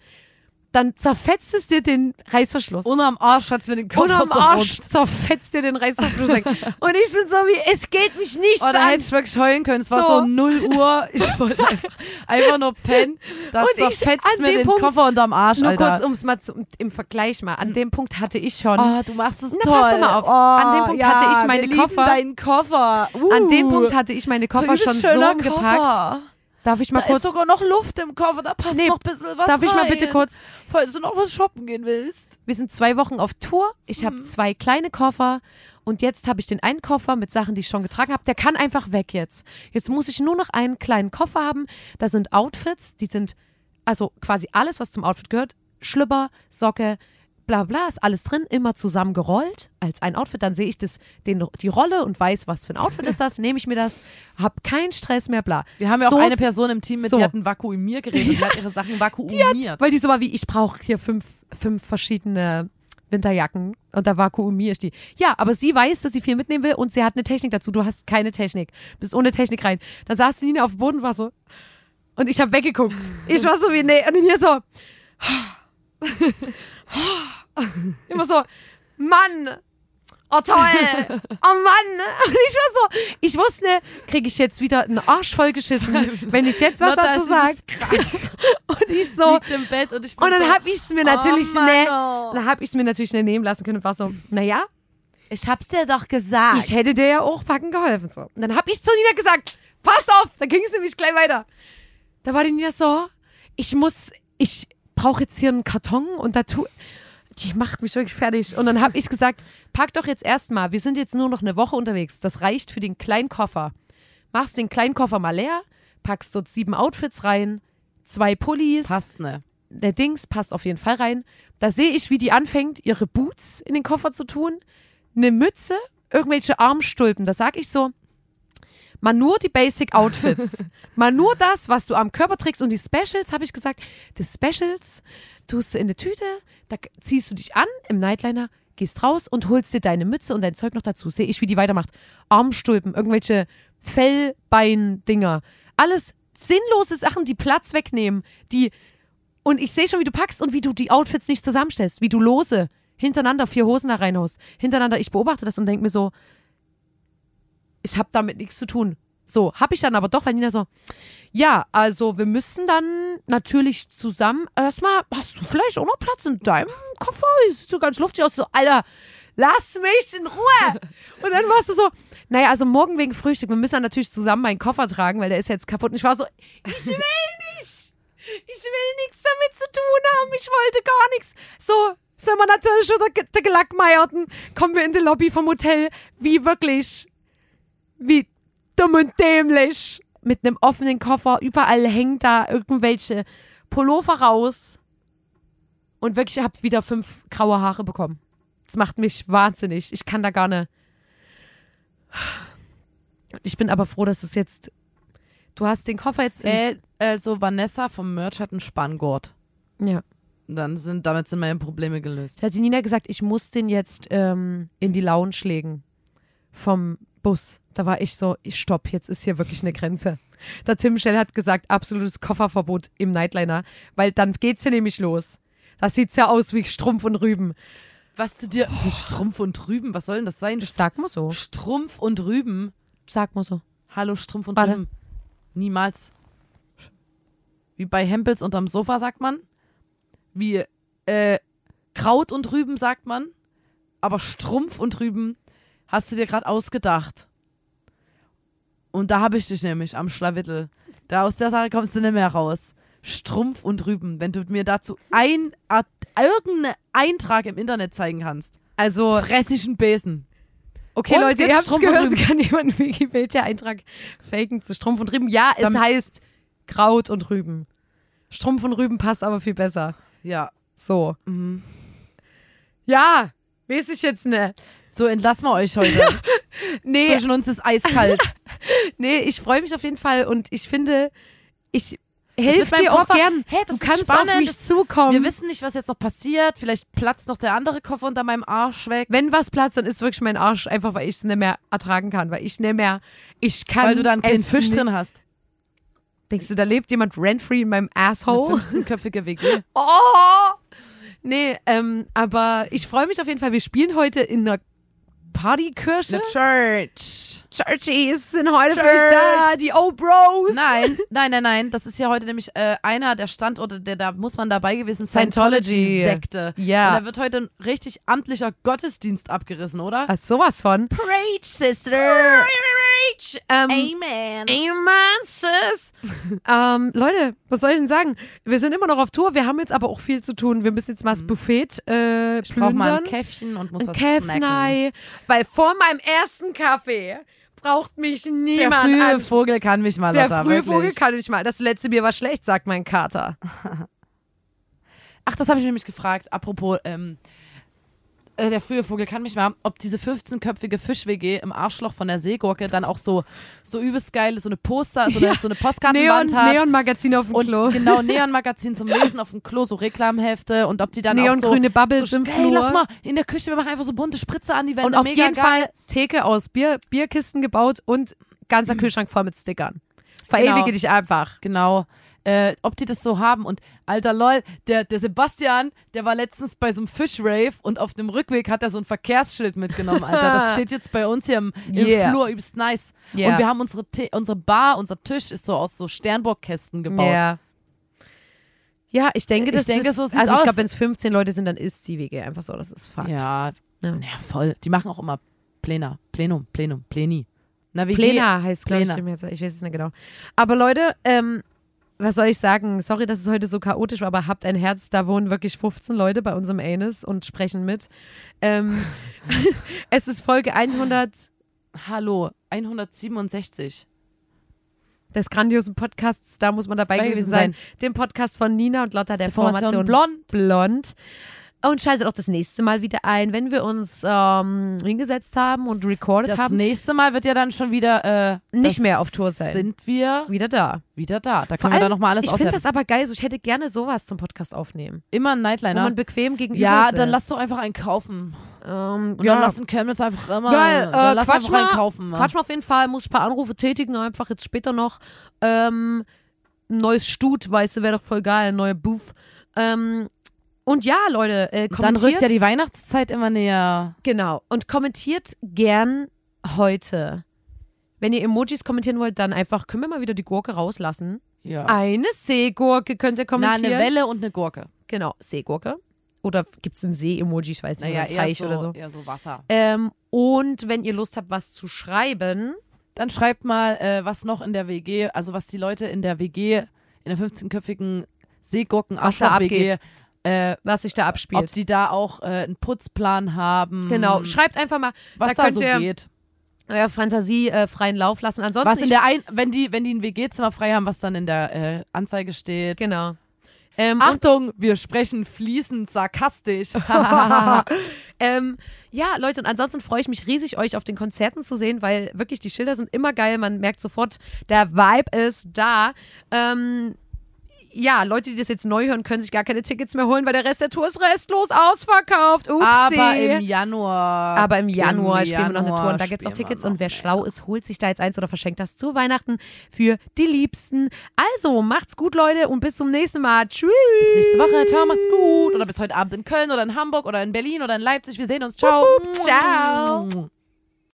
Speaker 1: Dann zerfetzt es dir den Reißverschluss.
Speaker 2: Und am Arsch hat's mir den Kopf
Speaker 1: Und am Arsch zerfetzt dir den Reißverschluss. [LAUGHS] Und ich bin so wie, es geht mich nichts
Speaker 2: Oh, da
Speaker 1: an.
Speaker 2: hätte ich wirklich heulen können. Es war
Speaker 1: So.
Speaker 2: so 0 Uhr. Ich [LAUGHS] wollte einfach, einfach nur pennen. Da
Speaker 1: Und ich-
Speaker 2: zerfetzt
Speaker 1: an
Speaker 2: mir den
Speaker 1: Punkt-
Speaker 2: Koffer unterm Arsch,
Speaker 1: Nur
Speaker 2: Alter.
Speaker 1: kurz, um es mal zu, im Vergleich mal. An dem Punkt hatte ich schon.
Speaker 2: Oh, du machst es
Speaker 1: Na,
Speaker 2: toll.
Speaker 1: pass mal auf.
Speaker 2: Oh,
Speaker 1: An dem Punkt
Speaker 2: ja,
Speaker 1: hatte ich meine Koffer-
Speaker 2: deinen Koffer. Uh.
Speaker 1: An dem Punkt hatte ich meine Koffer schon so umgepackt.
Speaker 2: Koffer.
Speaker 1: Darf ich mal
Speaker 2: Da
Speaker 1: kurz,
Speaker 2: ist sogar noch Luft im Koffer, da passt
Speaker 1: Nee,
Speaker 2: noch ein bisschen was
Speaker 1: darf ich mal
Speaker 2: rein.
Speaker 1: bitte kurz,
Speaker 2: Falls du noch was shoppen gehen willst.
Speaker 1: wir sind zwei Wochen auf Tour. Ich
Speaker 2: Mhm.
Speaker 1: habe zwei kleine Koffer und jetzt habe ich den einen Koffer mit Sachen, die ich schon getragen habe. Der kann einfach weg jetzt. Jetzt muss ich nur noch einen kleinen Koffer haben. Da sind Outfits, die sind also quasi alles, was zum Outfit gehört. Schlüpper, Socke, bla bla, ist alles drin, immer zusammengerollt als ein Outfit. Dann sehe ich das, den, die Rolle und weiß, was für ein Outfit ist das. Nehme ich mir das, hab keinen Stress mehr, bla.
Speaker 2: Wir haben ja
Speaker 1: So
Speaker 2: auch eine Person im Team mit,
Speaker 1: so.
Speaker 2: die hat ein Vakuumiergerät und die hat ihre Sachen vakuumiert.
Speaker 1: Weil die so war wie, ich brauche hier fünf, fünf verschiedene Winterjacken und da vakuumiere ich die. Ja, aber sie weiß, dass sie viel mitnehmen will und sie hat eine Technik dazu. Du hast keine Technik. Bist ohne Technik rein. Da saß die Nina auf dem Boden und war so. Und ich habe weggeguckt. Ich war so wie, nee. Und hier so. Immer so, Mann. Oh toll. [LAUGHS] Oh Mann. Und ich war so, ich wusste, kriege ich jetzt wieder einen Arsch vollgeschissen, wenn ich jetzt was dazu sage. [LAUGHS] Und ich so,
Speaker 2: und ich
Speaker 1: und dann
Speaker 2: so,
Speaker 1: habe ich es mir natürlich
Speaker 2: oh
Speaker 1: ne,
Speaker 2: oh.
Speaker 1: dann habe ich es mir natürlich schnell nehmen lassen können und war so, naja,
Speaker 2: Ich hab's dir doch gesagt.
Speaker 1: ich hätte dir ja auch packen geholfen so. Und dann habe ich zu Nina gesagt, pass auf, da ging es nämlich gleich weiter. Da war die Nina so, ich muss, ich brauche jetzt hier einen Karton und da tu, die macht mich wirklich fertig. Und dann habe ich gesagt, pack doch jetzt erstmal, wir sind jetzt nur noch eine Woche unterwegs, das reicht für den kleinen Koffer. Machst den kleinen Koffer mal leer, packst dort sieben Outfits rein, zwei Pullis,
Speaker 2: Passt ne.
Speaker 1: der Dings passt auf jeden Fall rein. Da sehe ich, wie die anfängt, ihre Boots in den Koffer zu tun, eine Mütze, irgendwelche Armstulpen. Da sag ich so, mal nur die Basic Outfits, [LAUGHS] mal nur das, was du am Körper trägst und die Specials, habe ich gesagt, die Specials tust du in eine Tüte, da ziehst du dich an im Nightliner, gehst raus und holst dir deine Mütze und dein Zeug noch dazu. Sehe ich, wie die weitermacht. Armstulpen, irgendwelche Fellbein-Dinger. Alles sinnlose Sachen, die Platz wegnehmen, die und ich sehe schon, wie du packst und wie du die Outfits nicht zusammenstellst, wie du lose hintereinander vier Hosen da reinhaust. Hintereinander, ich beobachte das und denke mir so, ich habe damit nichts zu tun. So, habe ich dann aber doch, weil Nina so, ja, also wir müssen dann natürlich zusammen, erstmal, hast du vielleicht auch noch Platz in deinem Koffer? Sieht so ganz luftig aus, so, Alter, lass mich in Ruhe. [LAUGHS] Und dann warst du so, naja, also morgen wegen Frühstück, wir müssen dann natürlich zusammen meinen Koffer tragen, weil der ist jetzt kaputt. Und ich war so, ich will nicht. Ich will nichts damit zu tun haben. Ich wollte gar nichts. So, sind wir natürlich schon der, der Gelackmeierten. Kommen wir in die Lobby vom Hotel. Wie wirklich, wie dumm und dämlich. Mit einem offenen Koffer. Überall hängt da irgendwelche Pullover raus. Und wirklich, ich habe wieder fünf graue Haare bekommen. Das macht mich wahnsinnig. Ich kann da gar nicht. Ich bin aber froh, dass es jetzt. Du hast den Koffer jetzt.
Speaker 2: Äh, also Vanessa vom Merch hat einen Spanngurt.
Speaker 1: ja.
Speaker 2: Dann sind, damit sind meine Probleme gelöst.
Speaker 1: Da hat die Nina gesagt, ich muss den jetzt ähm, in die Lounge legen. Vom Bus. Da war ich so, ich stopp, jetzt ist hier wirklich eine Grenze. Der Tim Schell hat gesagt, absolutes Kofferverbot im Nightliner, weil dann geht's ja nämlich los. Das sieht's ja aus wie Strumpf und Rüben.
Speaker 2: Was du dir. Für Strumpf und Rüben, was soll denn das sein?
Speaker 1: Das sag mal so.
Speaker 2: Strumpf und Rüben.
Speaker 1: Sag mal so.
Speaker 2: Hallo, Strumpf und
Speaker 1: Warte.
Speaker 2: Rüben. Niemals. Wie bei Hempels unterm Sofa sagt man. Wie äh, Kraut und Rüben sagt man. Aber Strumpf und Rüben hast du dir gerade ausgedacht. Und da habe ich dich nämlich am Schlawittel. Da aus der Sache kommst du nicht mehr raus. Strumpf und Rüben, wenn du mir dazu ein, irgendeinen Eintrag im Internet zeigen kannst.
Speaker 1: Also,
Speaker 2: Fressischen Besen.
Speaker 1: okay,
Speaker 2: Und
Speaker 1: Leute,
Speaker 2: jetzt
Speaker 1: ihr habt
Speaker 2: Strumpf
Speaker 1: gehört, kann jemand einen Wikipedia-Eintrag faken zu Strumpf und Rüben? Ja, es
Speaker 2: Damit-
Speaker 1: heißt Kraut und Rüben. Strumpf und Rüben passt aber viel besser.
Speaker 2: Ja.
Speaker 1: So.
Speaker 2: Mhm.
Speaker 1: Ja, weiß ich jetzt nicht.
Speaker 2: So entlassen wir euch heute. [LAUGHS]
Speaker 1: Nee,
Speaker 2: Zwischen uns ist eiskalt. [LAUGHS]
Speaker 1: nee, ich freue mich auf jeden Fall und ich finde, ich helfe dir auch gern.
Speaker 2: Hey, das
Speaker 1: du
Speaker 2: ist
Speaker 1: kannst auf
Speaker 2: spannend,
Speaker 1: mich
Speaker 2: das-
Speaker 1: zukommen.
Speaker 2: Wir wissen nicht, was jetzt noch passiert. Vielleicht platzt noch der andere Koffer unter meinem Arsch weg.
Speaker 1: Wenn was platzt, dann ist wirklich mein Arsch einfach, weil ich es nicht mehr ertragen kann, weil ich nicht mehr, ich kann
Speaker 2: Weil du da einen kleinen
Speaker 1: es
Speaker 2: Fisch
Speaker 1: nicht-
Speaker 2: drin hast.
Speaker 1: Denkst du, da lebt jemand rent-free in meinem
Speaker 2: Eine
Speaker 1: Asshole?
Speaker 2: 15-köpfige WG. [LAUGHS]
Speaker 1: Oh! Nee, ähm, aber ich freue mich auf jeden Fall. Wir spielen heute in einer Partykirche.
Speaker 2: Church.
Speaker 1: Churchies sind heute für
Speaker 2: Church.
Speaker 1: euch da, die Old Bros.
Speaker 2: Nein, [LAUGHS] nein, nein, nein. Das ist ja heute nämlich äh, einer der Standorte, der da muss man dabei gewesen
Speaker 1: Scientology.
Speaker 2: Sekte.
Speaker 1: Ja.
Speaker 2: Und da wird heute ein richtig amtlicher Gottesdienst abgerissen, oder?
Speaker 1: Ach, sowas von.
Speaker 2: Preach, Sister.
Speaker 1: Ähm,
Speaker 2: Amen.
Speaker 1: Amen, sis. [LAUGHS] ähm, Leute, was soll ich denn sagen? Wir sind immer noch auf Tour, wir haben jetzt aber auch viel zu tun. Wir müssen jetzt mal das Buffet äh,
Speaker 2: Ich brauche mal ein. Käffchen und muss
Speaker 1: Ein
Speaker 2: was.
Speaker 1: Käfnei. Weil vor meinem ersten Kaffee braucht mich
Speaker 2: Der
Speaker 1: niemand
Speaker 2: frühe
Speaker 1: an.
Speaker 2: Vogel kann mich mal,
Speaker 1: Der
Speaker 2: Lotta,
Speaker 1: frühe
Speaker 2: wirklich.
Speaker 1: Vogel kann ich mal. Das letzte Bier war schlecht, sagt mein Kater. [LAUGHS]
Speaker 2: Ach, das habe ich nämlich gefragt. Apropos, ähm, äh, der frühe Vogel kann mich mal, ob diese 15-köpfige Fisch-WG im Arschloch von der Seegurke dann auch so, so übelst geil, so eine Poster, so eine, so eine
Speaker 1: Neon,
Speaker 2: Postkartenwand hat.
Speaker 1: Neon-Magazin auf dem
Speaker 2: und
Speaker 1: Klo.
Speaker 2: genau, [LAUGHS] Neon-Magazin zum Lesen auf dem Klo, so Reklamhefte und ob die dann auch
Speaker 1: Neongrüne
Speaker 2: so,
Speaker 1: Bubbles
Speaker 2: so,
Speaker 1: im
Speaker 2: hey,
Speaker 1: Flur.
Speaker 2: lass mal in der Küche, wir machen einfach so bunte Spritze an die Wände.
Speaker 1: Und auf jeden
Speaker 2: geil.
Speaker 1: Fall Theke aus Bier, Bierkisten gebaut und ganzer [CLEARS THROAT] Kühlschrank voll mit Stickern. Verewige
Speaker 2: Genau.
Speaker 1: dich einfach.
Speaker 2: Genau. Äh, ob die das so haben und alter lol, der, der Sebastian, der war letztens bei so einem Fischrave und auf dem Rückweg hat er so ein Verkehrsschild mitgenommen, Alter. Das [LAUGHS] steht jetzt bei uns hier im, im
Speaker 1: Yeah.
Speaker 2: Flur, übelst nice.
Speaker 1: Yeah.
Speaker 2: Und wir haben unsere, unsere Bar, unser Tisch ist so aus so Sternburgkästen gebaut.
Speaker 1: Ja. Ja, ich denke,
Speaker 2: Ich
Speaker 1: das
Speaker 2: denke, so
Speaker 1: Also ich glaube, wenn es 15 Leute sind, dann ist die WG einfach so. Das ist Fakt.
Speaker 2: Ja,
Speaker 1: Ja.
Speaker 2: ja, voll. Die machen auch immer Plena, Plenum, Plenum, Pleni. Na, wie
Speaker 1: Plena heißt, glaube ich, ich weiß es nicht genau. Aber Leute, ähm, was soll ich sagen? Sorry, dass es heute so chaotisch war, aber habt ein Herz, da wohnen wirklich 15 Leute bei unserem Anus und sprechen mit. Ähm, [LAUGHS] [LAUGHS] es ist Folge 100
Speaker 2: Hallo, 167.
Speaker 1: des grandiosen Podcasts, da muss man dabei gewesen sein.
Speaker 2: sein.
Speaker 1: Dem Podcast von Nina und Lotta der
Speaker 2: Formation
Speaker 1: Formation,
Speaker 2: blond.
Speaker 1: Blond. Und schaltet auch das nächste Mal wieder ein, wenn wir uns ähm, hingesetzt haben und recorded
Speaker 2: Das
Speaker 1: haben.
Speaker 2: nächste Mal wird ja dann schon wieder äh,
Speaker 1: Nicht
Speaker 2: das
Speaker 1: mehr auf Tour sein.
Speaker 2: Sind wir
Speaker 1: Wieder da.
Speaker 2: wieder da. Da
Speaker 1: Vor
Speaker 2: können wir dann
Speaker 1: allem,
Speaker 2: nochmal alles
Speaker 1: ich finde das aber geil, so ich hätte gerne sowas zum Podcast aufnehmen.
Speaker 2: Immer ein
Speaker 1: Wo
Speaker 2: Nightliner.
Speaker 1: man bequem gegenüber
Speaker 2: Ja,
Speaker 1: sitzt.
Speaker 2: dann lass doch einfach einen kaufen.
Speaker 1: ähm,
Speaker 2: Und
Speaker 1: ja.
Speaker 2: dann lass einen Chemnitz einfach immer.
Speaker 1: Geil,
Speaker 2: dann
Speaker 1: äh,
Speaker 2: lass
Speaker 1: Quatsch
Speaker 2: einfach einen
Speaker 1: mal,
Speaker 2: kaufen. ne?
Speaker 1: Quatsch mal auf jeden Fall, muss ich ein paar Anrufe tätigen, einfach jetzt später noch. Ähm, ein neues Stut, weißt du, wäre doch voll geil, ein neuer Booth. Ähm, und ja, Leute, äh,
Speaker 2: Dann
Speaker 1: kommentiert.
Speaker 2: rückt ja die Weihnachtszeit immer näher.
Speaker 1: Genau. Und kommentiert gern heute. Wenn ihr Emojis kommentieren wollt, dann einfach, können wir mal wieder die Gurke rauslassen.
Speaker 2: Ja.
Speaker 1: Eine Seegurke könnt ihr
Speaker 2: Na,
Speaker 1: kommentieren.
Speaker 2: eine Welle und eine Gurke.
Speaker 1: Genau, Seegurke. Oder gibt es ein See-Emoji, ich weiß nicht,
Speaker 2: Naja,
Speaker 1: Teich
Speaker 2: so,
Speaker 1: oder so.
Speaker 2: eher so Wasser.
Speaker 1: Ähm, und wenn ihr Lust habt, was zu schreiben,
Speaker 2: Dann schreibt mal, äh, was noch in der WG, also was die Leute in der WG, in der 15-köpfigen seegurken Äh,
Speaker 1: was sich da
Speaker 2: ob
Speaker 1: abspielt.
Speaker 2: die da auch äh, einen Putzplan haben.
Speaker 1: Genau, schreibt einfach mal,
Speaker 2: was
Speaker 1: da
Speaker 2: da, so
Speaker 1: ihr
Speaker 2: geht.
Speaker 1: eurer Fantasie äh, freien Lauf lassen. Ansonsten,
Speaker 2: Was in der ein, wenn die, wenn die ein WG-Zimmer frei haben, was dann in der äh, Anzeige steht.
Speaker 1: genau. Ähm,
Speaker 2: Achtung, wir sprechen fließend sarkastisch. [LAUGHS] [LAUGHS]
Speaker 1: Ähm, ja, Leute, und ansonsten freue ich mich riesig, euch auf den Konzerten zu sehen, weil wirklich die Schilder sind immer geil. Man merkt sofort, der Vibe ist da. Ähm, ja, Leute, die das jetzt neu hören, können sich gar keine Tickets mehr holen, weil der Rest der Tour ist restlos ausverkauft. Upsi.
Speaker 2: Aber im Januar.
Speaker 1: Aber im Januar
Speaker 2: im
Speaker 1: spielen wir noch eine
Speaker 2: Januar
Speaker 1: Tour und da gibt es auch Tickets. Und wer
Speaker 2: mehr.
Speaker 1: schlau ist, holt sich da jetzt eins oder verschenkt das zu Weihnachten für die Liebsten. Also, macht's gut, Leute, und bis zum nächsten Mal. Tschüss.
Speaker 2: Bis nächste Woche. Ciao, macht's gut. Oder bis heute Abend in Köln oder in Hamburg oder in Berlin oder in Leipzig. Wir sehen uns. Ciao.
Speaker 1: Ciao.